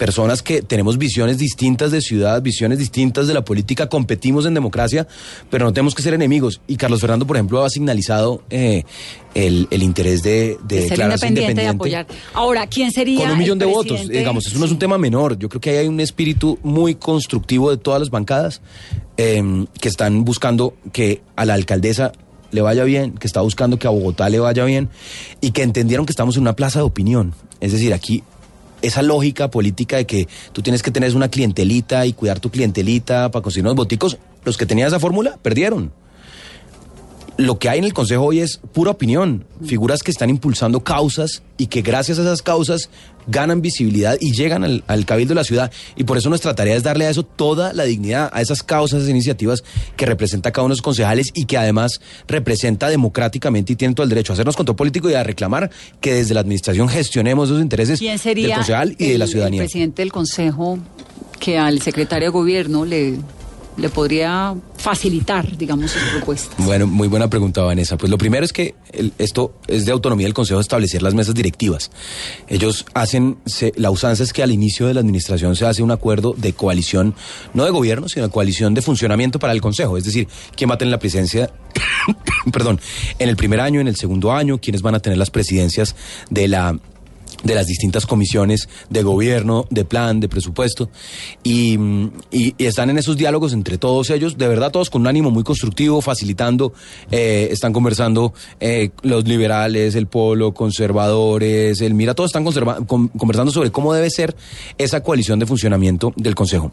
personas que tenemos visiones distintas de ciudad, visiones distintas de la política, competimos en democracia, pero no tenemos que ser enemigos. Y Carlos Fernando, por ejemplo, ha signalizado eh, el, el interés de, de, de ser declararse independiente, apoyar. Ahora, ¿quién sería con un el millón de votos. Digamos, eso no es un tema menor. Yo creo que ahí hay un espíritu muy constructivo de todas las bancadas eh, que están buscando que a la alcaldesa le vaya bien, que está buscando que a Bogotá le vaya bien y que entendieron que estamos en una plaza de opinión. Es decir, aquí esa lógica política de que tú tienes que tener una clientelita y cuidar tu clientelita para conseguir unos boticos, Los que tenían esa fórmula perdieron. Lo que hay en el Consejo hoy es pura opinión, figuras que están impulsando causas y que gracias a esas causas ganan visibilidad y llegan al, al cabildo de la ciudad. Y por eso nuestra tarea es darle a eso toda la dignidad, a esas causas, esas iniciativas que representa cada uno de los concejales y que además representa democráticamente y tiene todo el derecho a hacernos control político y a reclamar que desde la administración gestionemos esos intereses ¿Quién del concejal y de la ciudadanía. el presidente del Consejo que al secretario de Gobierno le, le podría facilitar, digamos, sus propuestas? Bueno, muy buena pregunta, Vanessa. Pues lo primero es que esto es de autonomía del Consejo establecer las mesas directivas. Ellos hacen, la usanza es que al inicio de la administración se hace un acuerdo de coalición, no de gobierno, sino de coalición de funcionamiento para el Consejo. Es decir, quién va a tener la presidencia, perdón, en el primer año, en el segundo año, quiénes van a tener las presidencias de la de las distintas comisiones de gobierno, de plan, de presupuesto, y, mm, y- y están en esos diálogos entre todos ellos, de verdad todos con un ánimo muy constructivo, facilitando, eh, están conversando eh, los liberales, el polo, conservadores, el mira, todos están con- conversando sobre cómo debe ser esa coalición de funcionamiento del Consejo.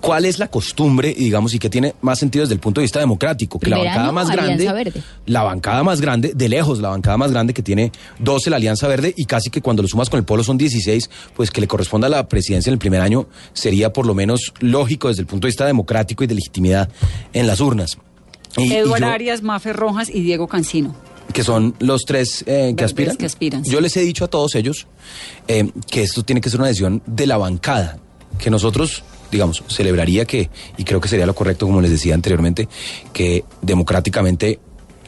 ¿Cuál es la costumbre, digamos, y que tiene más sentido desde el punto de vista democrático? Que la bancada año, más grande, Verde. la bancada más grande, de lejos la bancada más grande que tiene 12 la Alianza Verde y casi que cuando lo sumas con el Polo son 16, pues que le corresponda a la presidencia en el primer año sería por lo menos lógico desde el punto de vista democrático y de legitimidad en las urnas. Y- y Eduardo yo- Arias, Mafe Rojas y Diego Cancino. que son los tres eh, que aspiran. que aspiran, sí. Yo les he dicho a todos ellos eh, que esto tiene que ser una decisión de la bancada, que nosotros, digamos, celebraría que, y creo que sería lo correcto, como les decía anteriormente, que democráticamente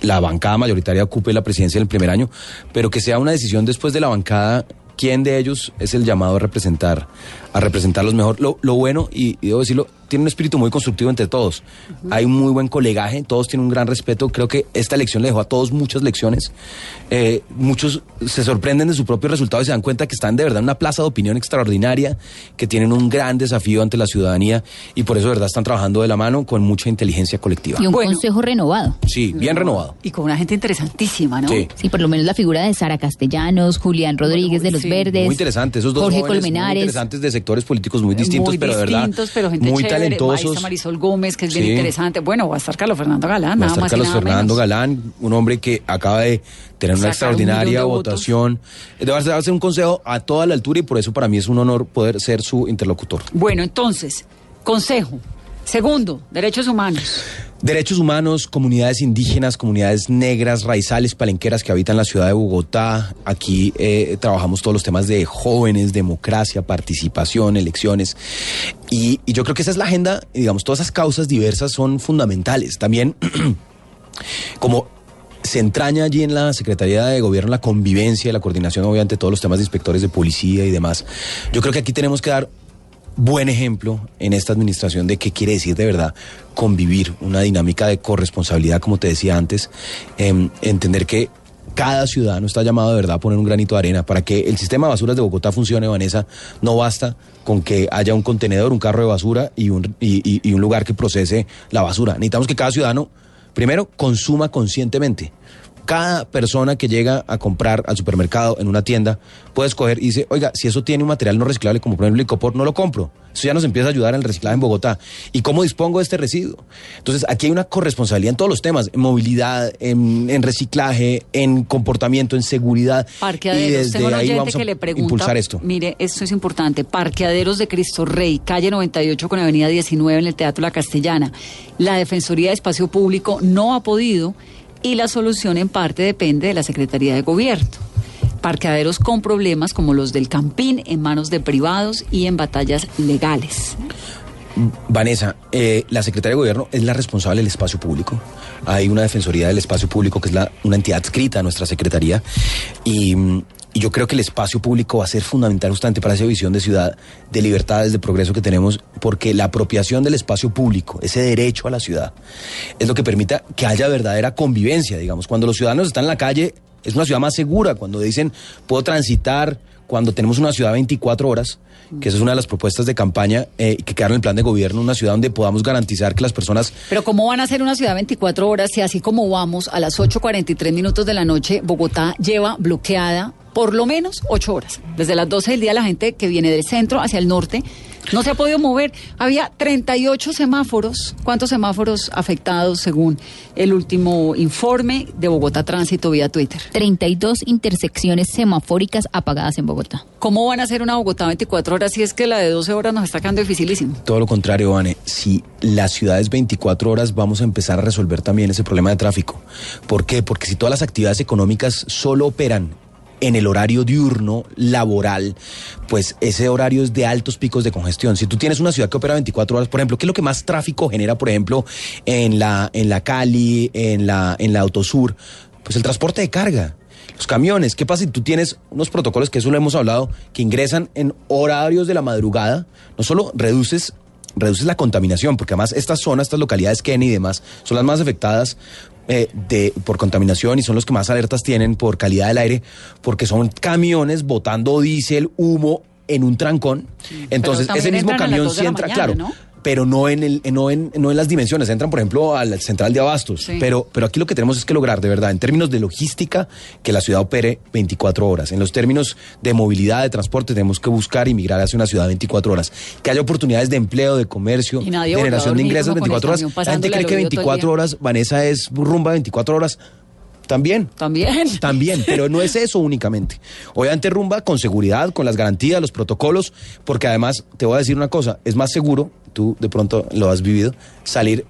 la bancada mayoritaria ocupe la presidencia en el primer año, pero que sea una decisión después de la bancada quién de ellos es el llamado a representar, a representarlos mejor. Lo, lo bueno, y, y debo decirlo, tiene un espíritu muy constructivo entre todos. Hay un muy buen colegaje, todos tienen un gran respeto. Creo que esta elección le dejó a todos muchas lecciones. Eh, muchos se sorprenden de su propio resultado y se dan cuenta que están de verdad en una plaza de opinión extraordinaria, que tienen un gran desafío ante la ciudadanía y por eso de verdad están trabajando de la mano con mucha inteligencia colectiva. Y un Bueno. consejo renovado. Sí, bien renovado. Y con una gente interesantísima, ¿no? Sí. Sí, por lo menos la figura de Sara Castellanos, Julián Rodríguez de los sí. Verdes. Muy interesante, esos dos Jorge jóvenes muy Colmenares. interesantes de sectores políticos muy distintos, muy pero de verdad distintos, pero gente muy chévere. Talentosos. estar Marisol Gómez, que es bien Sí. interesante. Bueno, va a estar Carlos Fernando Galán, Va a nada estar más Carlos nada Fernando menos. Galán, un hombre que acaba de tener una Sacar un millón extraordinaria de votación. Hacer un consejo a toda la altura y por eso para mí es un honor poder ser su interlocutor. Bueno, entonces, consejo. Segundo, derechos humanos. Derechos humanos, comunidades indígenas, comunidades negras, raizales, palenqueras que habitan la ciudad de Bogotá. Aquí eh, trabajamos todos los temas de jóvenes, democracia, participación, elecciones. Y, y yo creo que esa es la agenda, y digamos, todas esas causas diversas son fundamentales. También, como se entraña allí en la Secretaría de Gobierno la convivencia y la coordinación, obviamente, todos los temas de inspectores de policía y demás. Yo creo que aquí tenemos que dar buen ejemplo en esta administración de qué quiere decir de verdad convivir, una dinámica de corresponsabilidad, como te decía antes, em, entender que cada ciudadano está llamado de verdad a poner un granito de arena para que el sistema de basuras de Bogotá funcione, Vanessa. No basta con que haya un contenedor, un carro de basura y un, y, un lugar que procese la basura. Necesitamos que cada ciudadano, primero, consuma conscientemente. Cada persona que llega a comprar al supermercado en una tienda puede escoger y dice, oiga, si eso tiene un material no reciclable como por ejemplo el licopor, no lo compro. Eso ya nos empieza a ayudar en el reciclaje en Bogotá. ¿Y cómo dispongo de este residuo? Entonces, aquí hay una corresponsabilidad en todos los temas, en movilidad, en, en reciclaje, en comportamiento, en seguridad. y Parqueaderos. desde Tengo ahí vamos a que le pregunta. impulsar esto. Mire, esto es importante. Parqueaderos de Cristo Rey, calle 98 con avenida 19 en el Teatro La Castellana. La Defensoría de Espacio Público no ha podido y la solución en parte depende de la Secretaría de Gobierno. Parqueaderos con problemas como los del Campín en manos de privados y en batallas legales. Vanessa, eh, la Secretaría de Gobierno es la responsable del espacio público. Hay una Defensoría del Espacio Público que es una entidad adscrita a nuestra Secretaría y, mm, y yo creo que el espacio público va a ser fundamental justamente para esa visión de ciudad, de libertades, de progreso que tenemos, porque la apropiación del espacio público, ese derecho a la ciudad, es lo que permita que haya verdadera convivencia, digamos. Cuando los ciudadanos están en la calle, es una ciudad más segura. Cuando dicen, puedo transitar, cuando tenemos una ciudad 24 horas, que esa es una de las propuestas de campaña eh, que quedaron en el plan de gobierno, una ciudad donde podamos garantizar que las personas Pero ¿cómo van a ser una ciudad 24 horas si así como vamos a las 8.43 minutos de la noche, Bogotá lleva bloqueada por lo menos 8 horas? Desde las 12 del día la gente que viene del centro hacia el norte No se ha podido mover. Había 38 semáforos. ¿Cuántos semáforos afectados según el último informe de Bogotá Tránsito vía Twitter? 32 intersecciones semafóricas apagadas en Bogotá. ¿Cómo van a hacer una Bogotá 24 horas si es que la de 12 horas nos está quedando dificilísimo? Todo lo contrario, Vane. Si la ciudad es 24 horas, vamos a empezar a resolver también ese problema de tráfico. ¿Por qué? Porque si todas las actividades económicas solo operan en el horario diurno laboral, pues ese horario es de altos picos de congestión. Si tú tienes una ciudad que opera 24 horas, por ejemplo, ¿qué es lo que más tráfico genera, por ejemplo, en la, en la Cali, en la, en la Autosur? Pues el transporte de carga. Los camiones, ¿qué pasa si tú tienes unos protocolos, que eso lo hemos hablado, que ingresan en horarios de la madrugada? No solo reduces reduces la contaminación, porque además estas zonas, estas localidades, Kenia y demás, son las más afectadas eh, de, por contaminación y son los que más alertas tienen por calidad del aire, porque son camiones botando diésel, humo en un trancón. Entonces, ese mismo camión sí entra, mañana, claro. ¿no? Pero no en, el, no, en, no en las dimensiones, entran por ejemplo al central de abastos. Sí. Pero, pero aquí lo que tenemos es que lograr, de verdad, en términos de logística, que la ciudad opere 24 horas. En los términos de movilidad, de transporte, tenemos que buscar y migrar hacia una ciudad 24 horas. Que haya oportunidades de empleo, de comercio, a generación de ingresos como con 24 el horas. La gente cree que oído todo el 24 día. horas, Vanessa, es rumba 24 horas. También. También. También, pero no es eso únicamente. Obviamente rumba con seguridad, con las garantías, los protocolos, porque además te voy a decir una cosa, es más seguro, tú de pronto lo has vivido, salir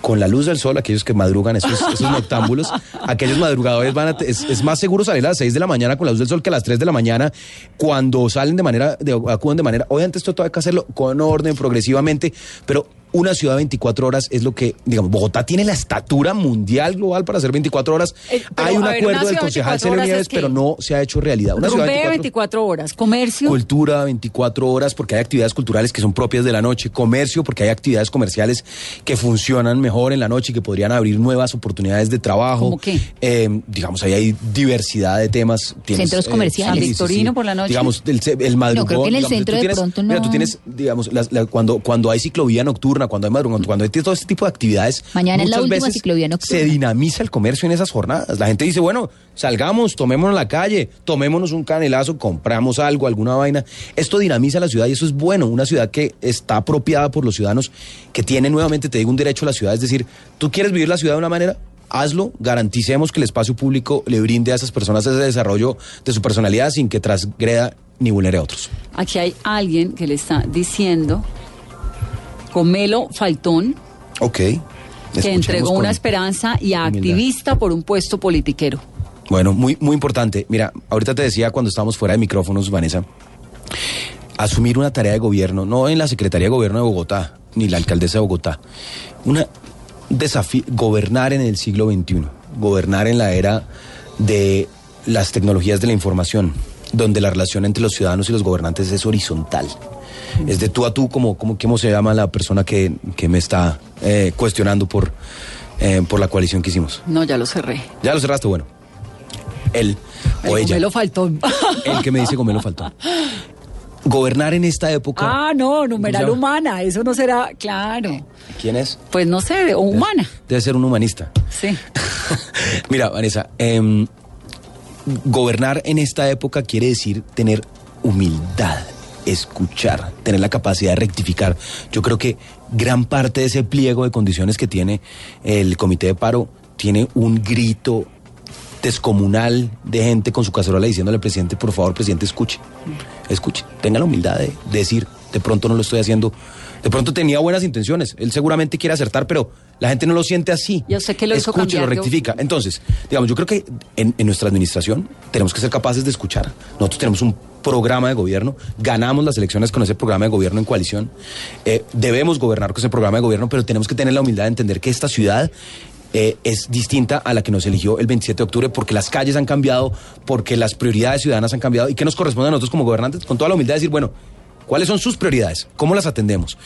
con la luz del sol, aquellos que madrugan, esos, esos noctámbulos, aquellos madrugadores van a, es, es más seguro salir a las 6 de la mañana con la luz del sol que a las 3 de la mañana cuando salen de manera, de, acuden de manera, obviamente esto todo hay que hacerlo con orden, progresivamente, pero una ciudad 24 horas es lo que, digamos, Bogotá tiene la estatura mundial global para hacer 24 horas. Eh, pero, hay un ver, acuerdo del concejal 24 Celio Nieves, pero no se ha hecho realidad. Una ciudad Rumbé 24 24 horas. Comercio. Cultura 24 horas porque hay actividades culturales que son propias de la noche, comercio porque hay actividades comerciales que funcionan mejor en la noche y que podrían abrir nuevas oportunidades de trabajo. ¿Cómo qué? Eh, digamos, ahí hay diversidad de temas. Centros comerciales. San Victorino por la noche. Digamos, el, el madrugón. creo que en el digamos, centro de tienes- pronto Mira, no. tú tienes, digamos, las- la- cuando, cuando hay ciclovía nocturna, cuando hay madrugón, cuando hay todo este tipo de actividades. Mañana es la última veces ciclovía nocturna. Se dinamiza el comercio en esas jornadas. La gente dice, bueno, salgamos, tomémonos la calle, tomémonos un canelazo, compramos algo, alguna vaina. Esto dinamiza la ciudad y eso es bueno. Una ciudad que está apropiada por los ciudadanos, que tiene nuevamente, te digo, un derecho a la ciudad. Es decir, tú quieres vivir la ciudad de una manera, hazlo, garanticemos que el espacio público le brinde a esas personas ese desarrollo de su personalidad sin que transgreda ni vulnere a otros. Aquí hay alguien que le está diciendo, Comelo Faltón, Ok. que entregó una esperanza y a humildad. activista por un puesto politiquero. Bueno, muy, muy importante. Mira, ahorita te decía cuando estábamos fuera de micrófonos, Vanessa, asumir una tarea de gobierno, no en la Secretaría de Gobierno de Bogotá, ni la alcaldesa de Bogotá. Una desafío, gobernar en el siglo XXI, gobernar en la era de las tecnologías de la información, donde la relación entre los ciudadanos y los gobernantes es horizontal. Es de tú a tú, como, como ¿cómo se llama la persona que, que me está eh, cuestionando por, eh, por la coalición que hicimos. No, ya lo cerré. Ya lo cerraste, bueno. Él o El ella. Comelo Faltón. El que me dice Gomelo faltó. Gobernar en esta época. ah, no, numeral humana, eso no será, claro. ¿Quién es? Pues no sé, o humana. Debe ser un humanista. Sí. Mira, Vanessa, em, gobernar en esta época quiere decir tener humildad, escuchar, tener la capacidad de rectificar. Yo creo que gran parte de ese pliego de condiciones que tiene el comité de paro tiene un grito descomunal de gente con su cacerola diciéndole presidente, por favor, presidente, escuche, escuche, tenga la humildad de decir, de pronto no lo estoy haciendo, de pronto tenía buenas intenciones, él seguramente quiere acertar, pero la gente no lo siente así. Ya sé que lo hizo Escuche, lo rectifica. Entonces, digamos, yo creo que en, en nuestra administración tenemos que ser capaces de escuchar. Nosotros tenemos un programa de gobierno, ganamos las elecciones con ese programa de gobierno en coalición, eh, debemos gobernar con ese programa de gobierno, pero tenemos que tener la humildad de entender que esta ciudad eh, es distinta a la que nos eligió el 27 de octubre porque las calles han cambiado, porque las prioridades ciudadanas han cambiado y que nos corresponde a nosotros como gobernantes con toda la humildad de decir, bueno, ¿Cuáles son sus prioridades? ¿Cómo las atendemos?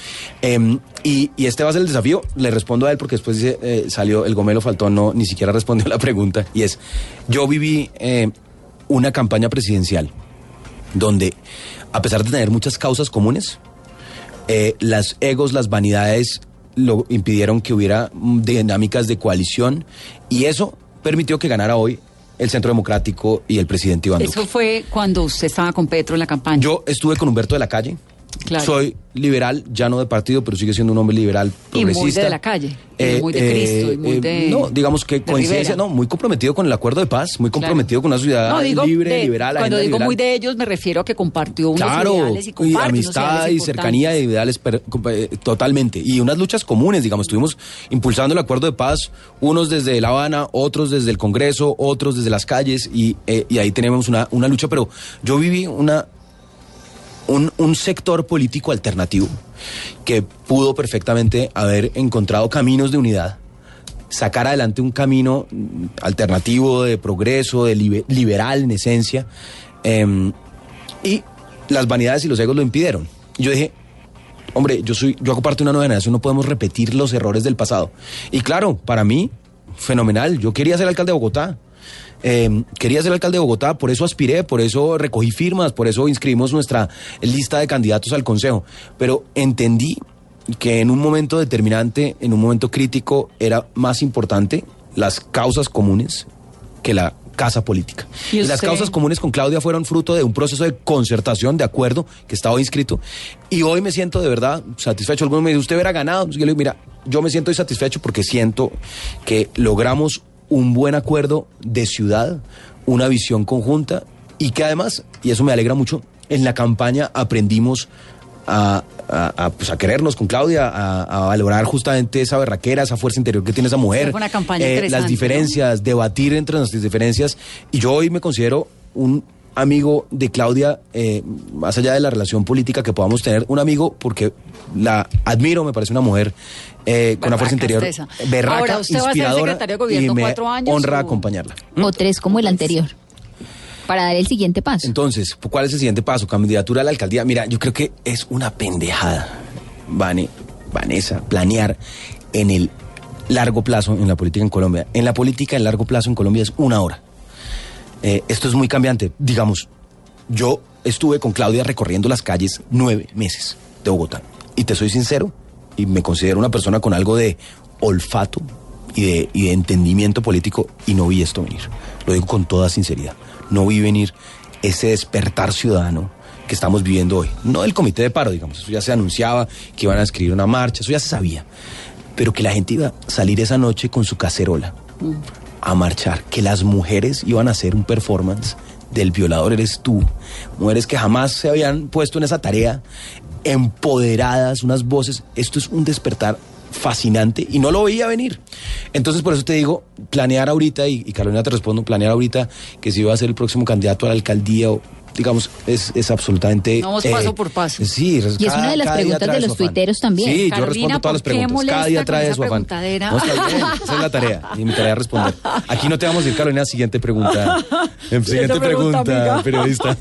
Em, y, este va a ser el desafío. Le respondo a él porque después eh, salió el gomelo faltó, no, ni siquiera respondió la pregunta. Y es, yo viví eh, una campaña presidencial donde, a pesar de tener muchas causas comunes, eh, las egos, las vanidades lo impidieron que hubiera mm, dinámicas de coalición y eso permitió que ganara hoy el Centro Democrático y el presidente Iván Duque. Eso fue cuando usted estaba con Petro en la campaña. Yo estuve con Humberto de la Calle, Claro. Soy liberal, ya no de partido, pero sigue siendo un hombre liberal Y muy progresista. de la calle, y muy de Cristo, y muy de- No, digamos que de coincidencia, no, muy comprometido con el acuerdo de paz, muy comprometido con una ciudad No, digo, libre, de- liberal, cuando digo liberal. muy de ellos, me refiero a que compartió unos Claro, ideales y y comparte amistad y cercanía y ideales per- eh, totalmente. Y unas luchas comunes, digamos, estuvimos impulsando el acuerdo de paz, unos desde La Habana, otros desde el Congreso, otros desde las calles, y, eh, y ahí tenemos una, una lucha, pero yo viví una, un, un sector político alternativo que pudo perfectamente haber encontrado caminos de unidad, sacar adelante un camino alternativo de progreso, de libe- liberal en esencia, em, y las vanidades y los egos lo impidieron. Yo dije, hombre, yo soy, yo hago parte de una nueva generación, no podemos repetir los errores del pasado. Y claro, para mí, fenomenal. Yo quería ser alcalde de Bogotá. Eh, quería ser alcalde de Bogotá, por eso aspiré, por eso recogí firmas, por eso inscribimos nuestra lista de candidatos al Consejo. Pero entendí que en un momento determinante, en un momento crítico, era más importante las causas comunes que la casa política. ¿Y Y las causas comunes con Claudia fueron fruto de un proceso de concertación, de acuerdo, que estaba inscrito. Y hoy me siento de verdad satisfecho. Algunos me dicen, usted hubiera ganado. Yo le digo, mira, yo me siento satisfecho porque siento que logramos un buen acuerdo de ciudad, una visión conjunta y que además, y eso me alegra mucho, en la campaña aprendimos a, a- a, pues, a querernos con Claudia, a, valorar justamente esa berraquera, esa fuerza interior que tiene esa mujer, una campaña eh, las ¿no? diferencias, debatir entre nuestras diferencias. Y yo hoy me considero un amigo de Claudia, eh, más allá de la relación política que podamos tener, un amigo porque la admiro, me parece una mujer eh, con una fuerza interior berraca, Ahora, usted va a ser inspiradora secretario de gobierno y me cuatro años, honra ¿o? acompañarla. O tres como el anterior. Para dar el siguiente paso. Entonces, ¿cuál es el siguiente paso? Candidatura a la alcaldía. Mira, yo creo que es una pendejada, Vane, Vanessa, planear en el largo plazo en la política en Colombia. En la política, el largo plazo en Colombia es una hora. Eh, esto es muy cambiante. Digamos, yo estuve con Claudia recorriendo las calles nueve meses de Bogotá. Y te soy sincero, y me considero una persona con algo de olfato y de, y de entendimiento político, y no vi esto venir. Lo digo con toda sinceridad. No vi venir ese despertar ciudadano que estamos viviendo hoy. No el comité de paro, digamos. Eso ya se anunciaba que iban a escribir una marcha, eso ya se sabía. Pero que la gente iba a salir esa noche con su cacerola a marchar, que las mujeres iban a hacer un performance del violador eres tú. Mujeres que jamás se habían puesto en esa tarea, empoderadas, unas voces. Esto es un despertar fascinante y no lo veía venir. Entonces, por eso te digo, planear ahorita, y, Carolina te respondo, planear ahorita que si iba a ser el próximo candidato a la alcaldía o digamos, es, es absolutamente... Vamos paso por paso. Sí, Y es cada- una de las preguntas de los tuiteros también. Sí, yo respondo todas las ¿por qué preguntas. Cada día trae su afán. No, está bien, esa es la tarea. Y mi tarea es responder. Aquí no te vamos a ir, Carolina, siguiente pregunta. Siguiente pregunta, pregunta, periodista.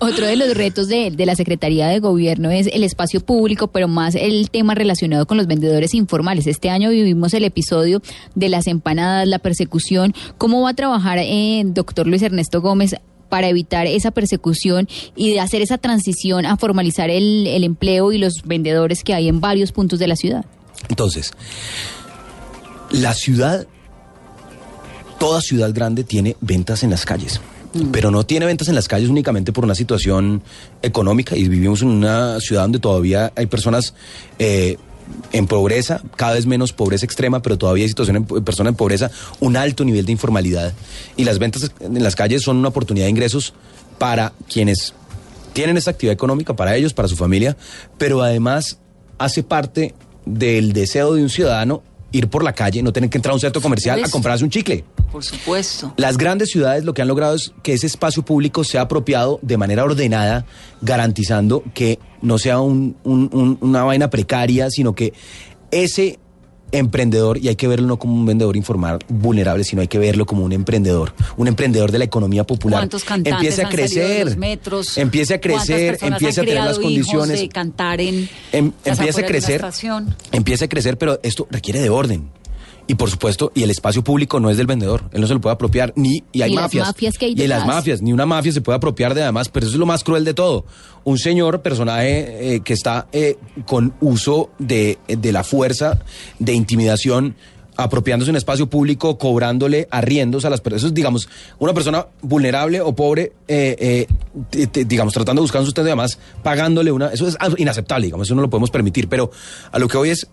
Otro de los retos de, de la Secretaría de Gobierno es el espacio público, pero más el tema relacionado con los vendedores informales. Este año vivimos el episodio de las empanadas, la persecución. ¿Cómo va a trabajar eh, doctor Luis Ernesto Gómez para evitar esa persecución y de hacer esa transición a formalizar el, el empleo y los vendedores que hay en varios puntos de la ciudad? Entonces, la ciudad, toda ciudad grande tiene ventas en las calles. Pero no tiene ventas en las calles únicamente por una situación económica y vivimos en una ciudad donde todavía hay personas eh, en pobreza, cada vez menos pobreza extrema, pero todavía hay situación en personas en pobreza, un alto nivel de informalidad. Y las ventas en las calles son una oportunidad de ingresos para quienes tienen esa actividad económica, para ellos, para su familia, pero además hace parte del deseo de un ciudadano ir por la calle, no tener que entrar a un centro comercial a comprarse un chicle. Por supuesto. Las grandes ciudades lo que han logrado es que ese espacio público sea apropiado de manera ordenada, garantizando que no sea un- un- un- una vaina precaria, sino que ese emprendedor, y hay que verlo no como un vendedor informal vulnerable, sino hay que verlo como un emprendedor, un emprendedor de la economía popular. ¿Cuántos cantantes empiece a han crecer, los metros? empiece a ¿Cuántas crecer, empiece a tener las condiciones. de cantar en Em- las empieza a crecer, empieza a crecer, pero esto requiere de orden. Y por supuesto, y el espacio público no es del vendedor, él no se lo puede apropiar, ni, y hay Ni las mafias. mafias que hay y las mafias, ni una mafia se puede apropiar de además, pero eso es lo más cruel de todo. Un señor, personaje eh, que está eh, con uso de, de la fuerza, de intimidación, apropiándose un espacio público, cobrándole arriendos a las personas. Eso es, digamos, una persona vulnerable o pobre, eh, eh, digamos, tratando de buscar un sustento y además pagándole una... Eso es inaceptable, digamos, eso no lo podemos permitir. Pero a lo que hoy es,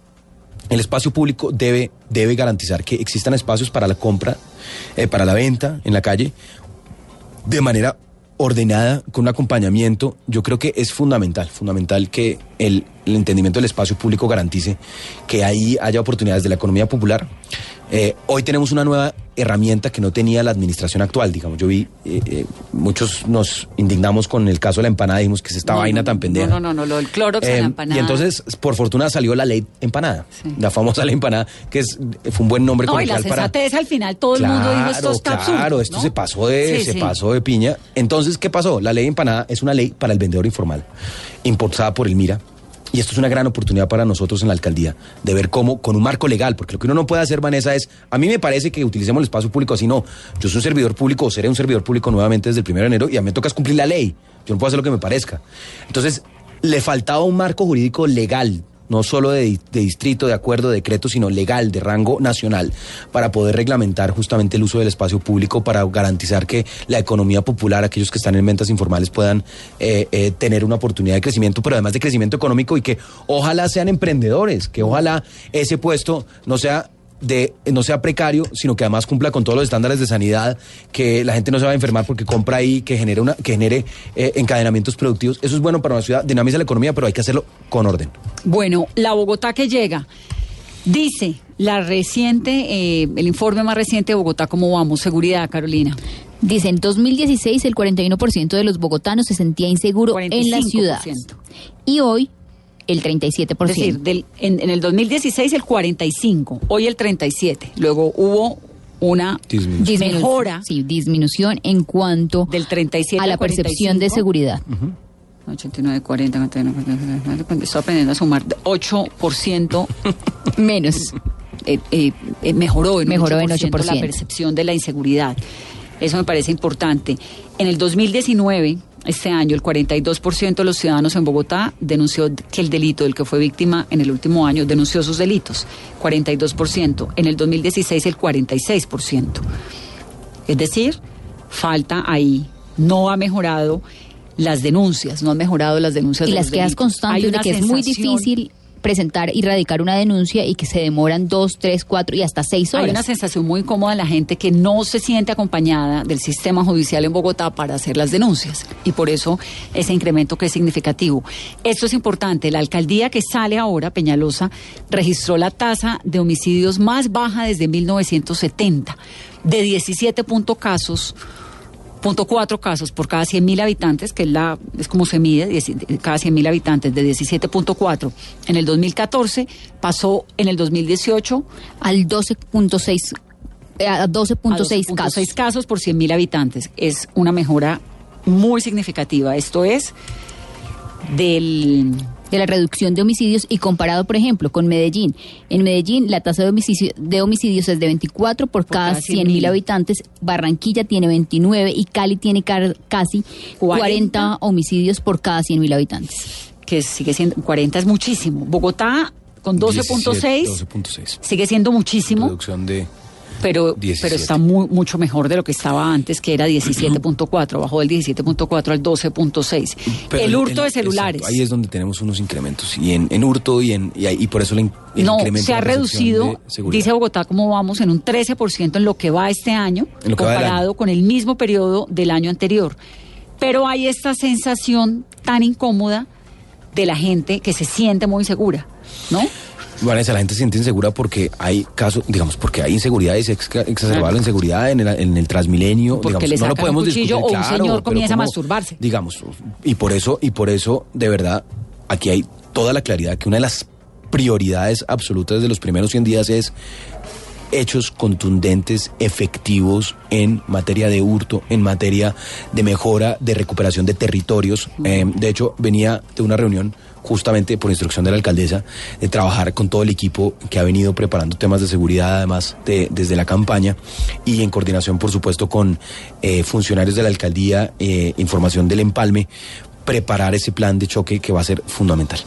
el espacio público debe, debe garantizar que existan espacios para la compra, eh, para la venta en la calle, de manera ordenada, con un acompañamiento, yo creo que es fundamental, fundamental que el, entendimiento del espacio público garantice que ahí haya oportunidades de la economía popular. Eh, hoy tenemos una nueva herramienta que no tenía la administración actual, digamos. Yo vi, eh, eh, muchos nos indignamos con el caso de la empanada, dijimos que es esta No, vaina no, tan no, pendeja. No, no, no, lo del clorox Eh, la empanada. Y entonces, por fortuna, salió la ley empanada, Sí. la famosa ley empanada, que es, fue un buen nombre No, y la comercial para... sensatez al final todo el mundo dijo esto está absurdo. Claro, esto ¿no? se pasó de, Sí, se sí. pasó de piña. Entonces, ¿qué pasó? La ley empanada es una ley para el vendedor informal, impulsada por el Mira. Y esto es una gran oportunidad para nosotros en la alcaldía, de ver cómo, con un marco legal, porque lo que uno no puede hacer, Vanessa, es, a mí me parece que utilicemos el espacio público así, no. Yo soy un servidor público o seré un servidor público nuevamente desde el 1 de enero y a mí me toca cumplir la ley. Yo no puedo hacer lo que me parezca. Entonces, le faltaba un marco jurídico legal, no solo de, distrito, de acuerdo, de decreto, sino legal, de rango nacional, para poder reglamentar justamente el uso del espacio público, para garantizar que la economía popular, aquellos que están en ventas informales, puedan eh, eh, tener una oportunidad de crecimiento, pero además de crecimiento económico y que ojalá sean emprendedores, que ojalá ese puesto no sea de no sea precario, sino que además cumpla con todos los estándares de sanidad, que la gente no se va a enfermar porque compra ahí, que genere una, que genere eh, encadenamientos productivos. Eso es bueno para una ciudad, dinamiza la economía, pero hay que hacerlo con orden. Bueno, la Bogotá que llega. Dice la reciente, eh, el informe más reciente de Bogotá, ¿cómo vamos? Seguridad, Carolina. Dice, en 2016 el 41% de los bogotanos se sentía inseguro en la 45%. ciudad. Y hoy el 37%. Es decir, del- en, en el 2016 el 45, hoy el 37. Luego hubo una Disminución. Disminu- mejora Sí, disminución en cuanto del 37 a al la percepción de 45. seguridad. 89, 40, 49, 49, estoy aprendiendo a sumar. 8% Menos. eh, eh, eh, mejoró en Mejoró en 8% la 8%. percepción de la inseguridad. Eso me parece importante. En el 2019, este año, el 42% de los ciudadanos en Bogotá denunció que el delito del que fue víctima en el último año denunció sus delitos. 42%. En el 2016, el 46%. Es decir, falta ahí. No ha mejorado las denuncias, no han mejorado las denuncias Y de las quedas constantes de que es muy difícil presentar y radicar una denuncia y que se demoran dos, tres, cuatro y hasta seis Hay horas. una sensación muy incómoda en la gente que no se siente acompañada del sistema judicial en Bogotá para hacer las denuncias. Y por eso ese incremento que es significativo. Esto es importante. La alcaldía que sale ahora, Peñalosa, registró la tasa de homicidios más baja desde 1970, de 17 punto casos. Punto cuatro casos por cada 100 mil habitantes, que es, la, es como se mide, cada 100 mil habitantes, de 17.4 en el 2014, pasó en el 2018 Al 12.6 eh, a 12.6 a casos. 12.6 casos por 100 mil habitantes. Es una mejora muy significativa. Esto es del... de la reducción de homicidios y comparado, por ejemplo, con Medellín. En Medellín la tasa de, homicidio- de homicidios es de 24 por, cada cada 100 mil 100.000. habitantes, Barranquilla tiene 29 y Cali tiene car- casi 40. 40 homicidios por cada 100 mil habitantes. que sigue siendo 40 es muchísimo. Bogotá con 12.6 12.6. sigue siendo muchísimo, Reducción de... pero 17. pero está muy, mucho mejor de lo que estaba antes, que era 17.4, bajó del 17.4 al 12.6. Pero El hurto de celulares. exacto, ahí es donde tenemos unos incrementos. Y en, en hurto y en y, y por eso el, el no, incremento se ha reducido, dice Bogotá, como vamos, en un 13% en lo que va este año, comparado año. con el mismo periodo del año anterior. Pero hay esta sensación tan incómoda de la gente que se siente muy segura, ¿no? Vanessa, la gente se siente insegura porque hay casos, digamos, porque hay inseguridades, ex- exacerbada la inseguridad en el, en el Transmilenio. Porque digamos, le no lo un podemos cuchillo discutir, o un claro, señor comienza a masturbarse. Digamos, y por eso, y por eso, de verdad, aquí hay toda la claridad que una de las prioridades absolutas de los primeros 100 días es hechos contundentes, efectivos en materia de hurto, en materia de mejora, de recuperación de territorios. Eh, de hecho, venía de una reunión justamente por instrucción de la alcaldesa de trabajar con todo el equipo que ha venido preparando temas de seguridad además de- desde la campaña y en coordinación por supuesto con eh, funcionarios de la alcaldía, eh, información del empalme, preparar ese plan de choque que va a ser fundamental.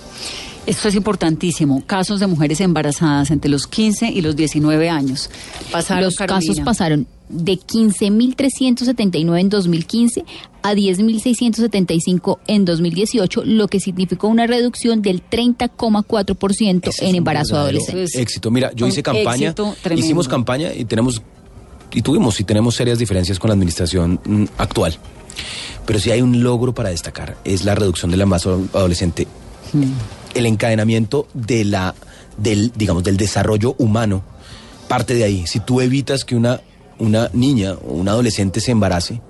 Esto es importantísimo. Casos de mujeres embarazadas entre los 15 y los 19 años. Pasaron, Los Carolina. casos pasaron de 15.379 en 2015 a 10.675 en 2018, lo que significó una reducción del 30,4% Ese es en embarazo adolescente. Es Éxito. Mira, yo hice campaña, hicimos campaña y tenemos y tuvimos y tenemos serias diferencias con la administración mm, actual. Pero si hay un logro para destacar, es la reducción del embarazo adolescente. El encadenamiento de la del digamos del desarrollo humano parte de ahí. Si tú evitas que una una niña o un adolescente se embarace,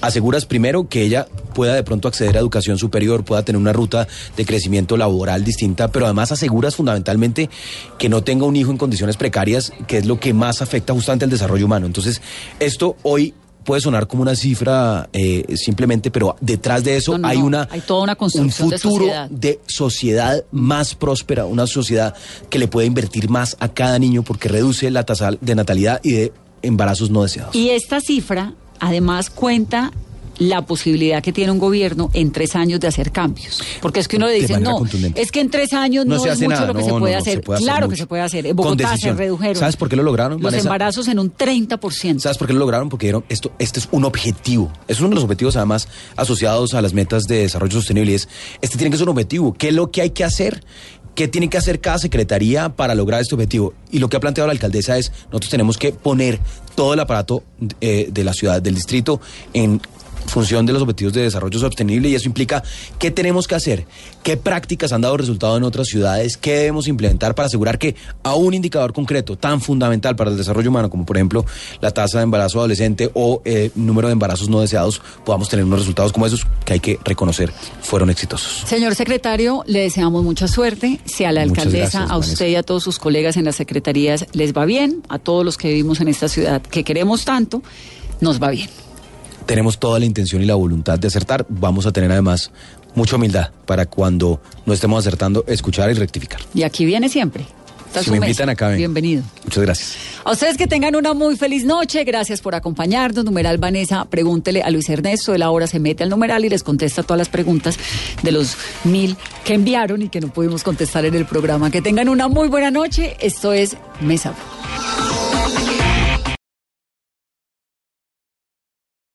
aseguras primero que ella pueda de pronto acceder a educación superior, pueda tener una ruta de crecimiento laboral distinta, pero además aseguras fundamentalmente que no tenga un hijo en condiciones precarias, que es lo que más afecta justamente al desarrollo humano. Entonces, esto hoy puede sonar como una cifra eh, simplemente, pero detrás de eso No, no, hay una Hay toda una construcción un de futuro sociedad. de sociedad más próspera, una sociedad que le puede invertir más a cada niño porque reduce la tasa de natalidad y de embarazos no deseados. Y esta cifra, además, cuenta la posibilidad que tiene un gobierno en tres años de hacer cambios. Porque es que uno le dice, no, es que en tres años no, No es mucho nada, lo que no, se puede no, hacer. se puede hacer claro que se puede hacer. En Bogotá se redujeron. ¿Sabes por qué lo lograron, Los Vanessa? embarazos en un 30%. ¿Sabes por qué lo lograron? Porque dieron esto, este es un objetivo. Es uno de los objetivos además asociados a las metas de desarrollo sostenible. y Es, este tiene que ser un objetivo. ¿Qué es lo que hay que hacer? ¿Qué tiene que hacer cada secretaría para lograr este objetivo? Y lo que ha planteado la alcaldesa es, nosotros tenemos que poner todo el aparato eh, de la ciudad, del distrito, en función de los objetivos de desarrollo sostenible y eso implica qué tenemos que hacer, qué prácticas han dado resultado en otras ciudades, qué debemos implementar para asegurar que a un indicador concreto tan fundamental para el desarrollo humano como por ejemplo la tasa de embarazo adolescente o eh, número de embarazos no deseados podamos tener unos resultados como esos que hay que reconocer fueron exitosos. Señor secretario, le deseamos mucha suerte. Si a la Muchas alcaldesa, gracias, a usted Vanessa. y a todos sus colegas en las secretarías les va bien, a todos los que vivimos en esta ciudad que queremos tanto, nos va bien. Tenemos toda la intención y la voluntad de acertar, vamos a tener además mucha humildad para cuando no estemos acertando escuchar y rectificar. Y aquí viene siempre. Esta es Si me mesa. invitan acá, ven. Bienvenido. Muchas gracias. A ustedes que tengan una muy feliz noche, gracias por acompañarnos. Numeral Vanessa, pregúntele a Luis Ernesto, él ahora se mete al numeral y les contesta todas las preguntas de los mil que enviaron y que no pudimos contestar en el programa. Que tengan una muy buena noche, esto es Mesa.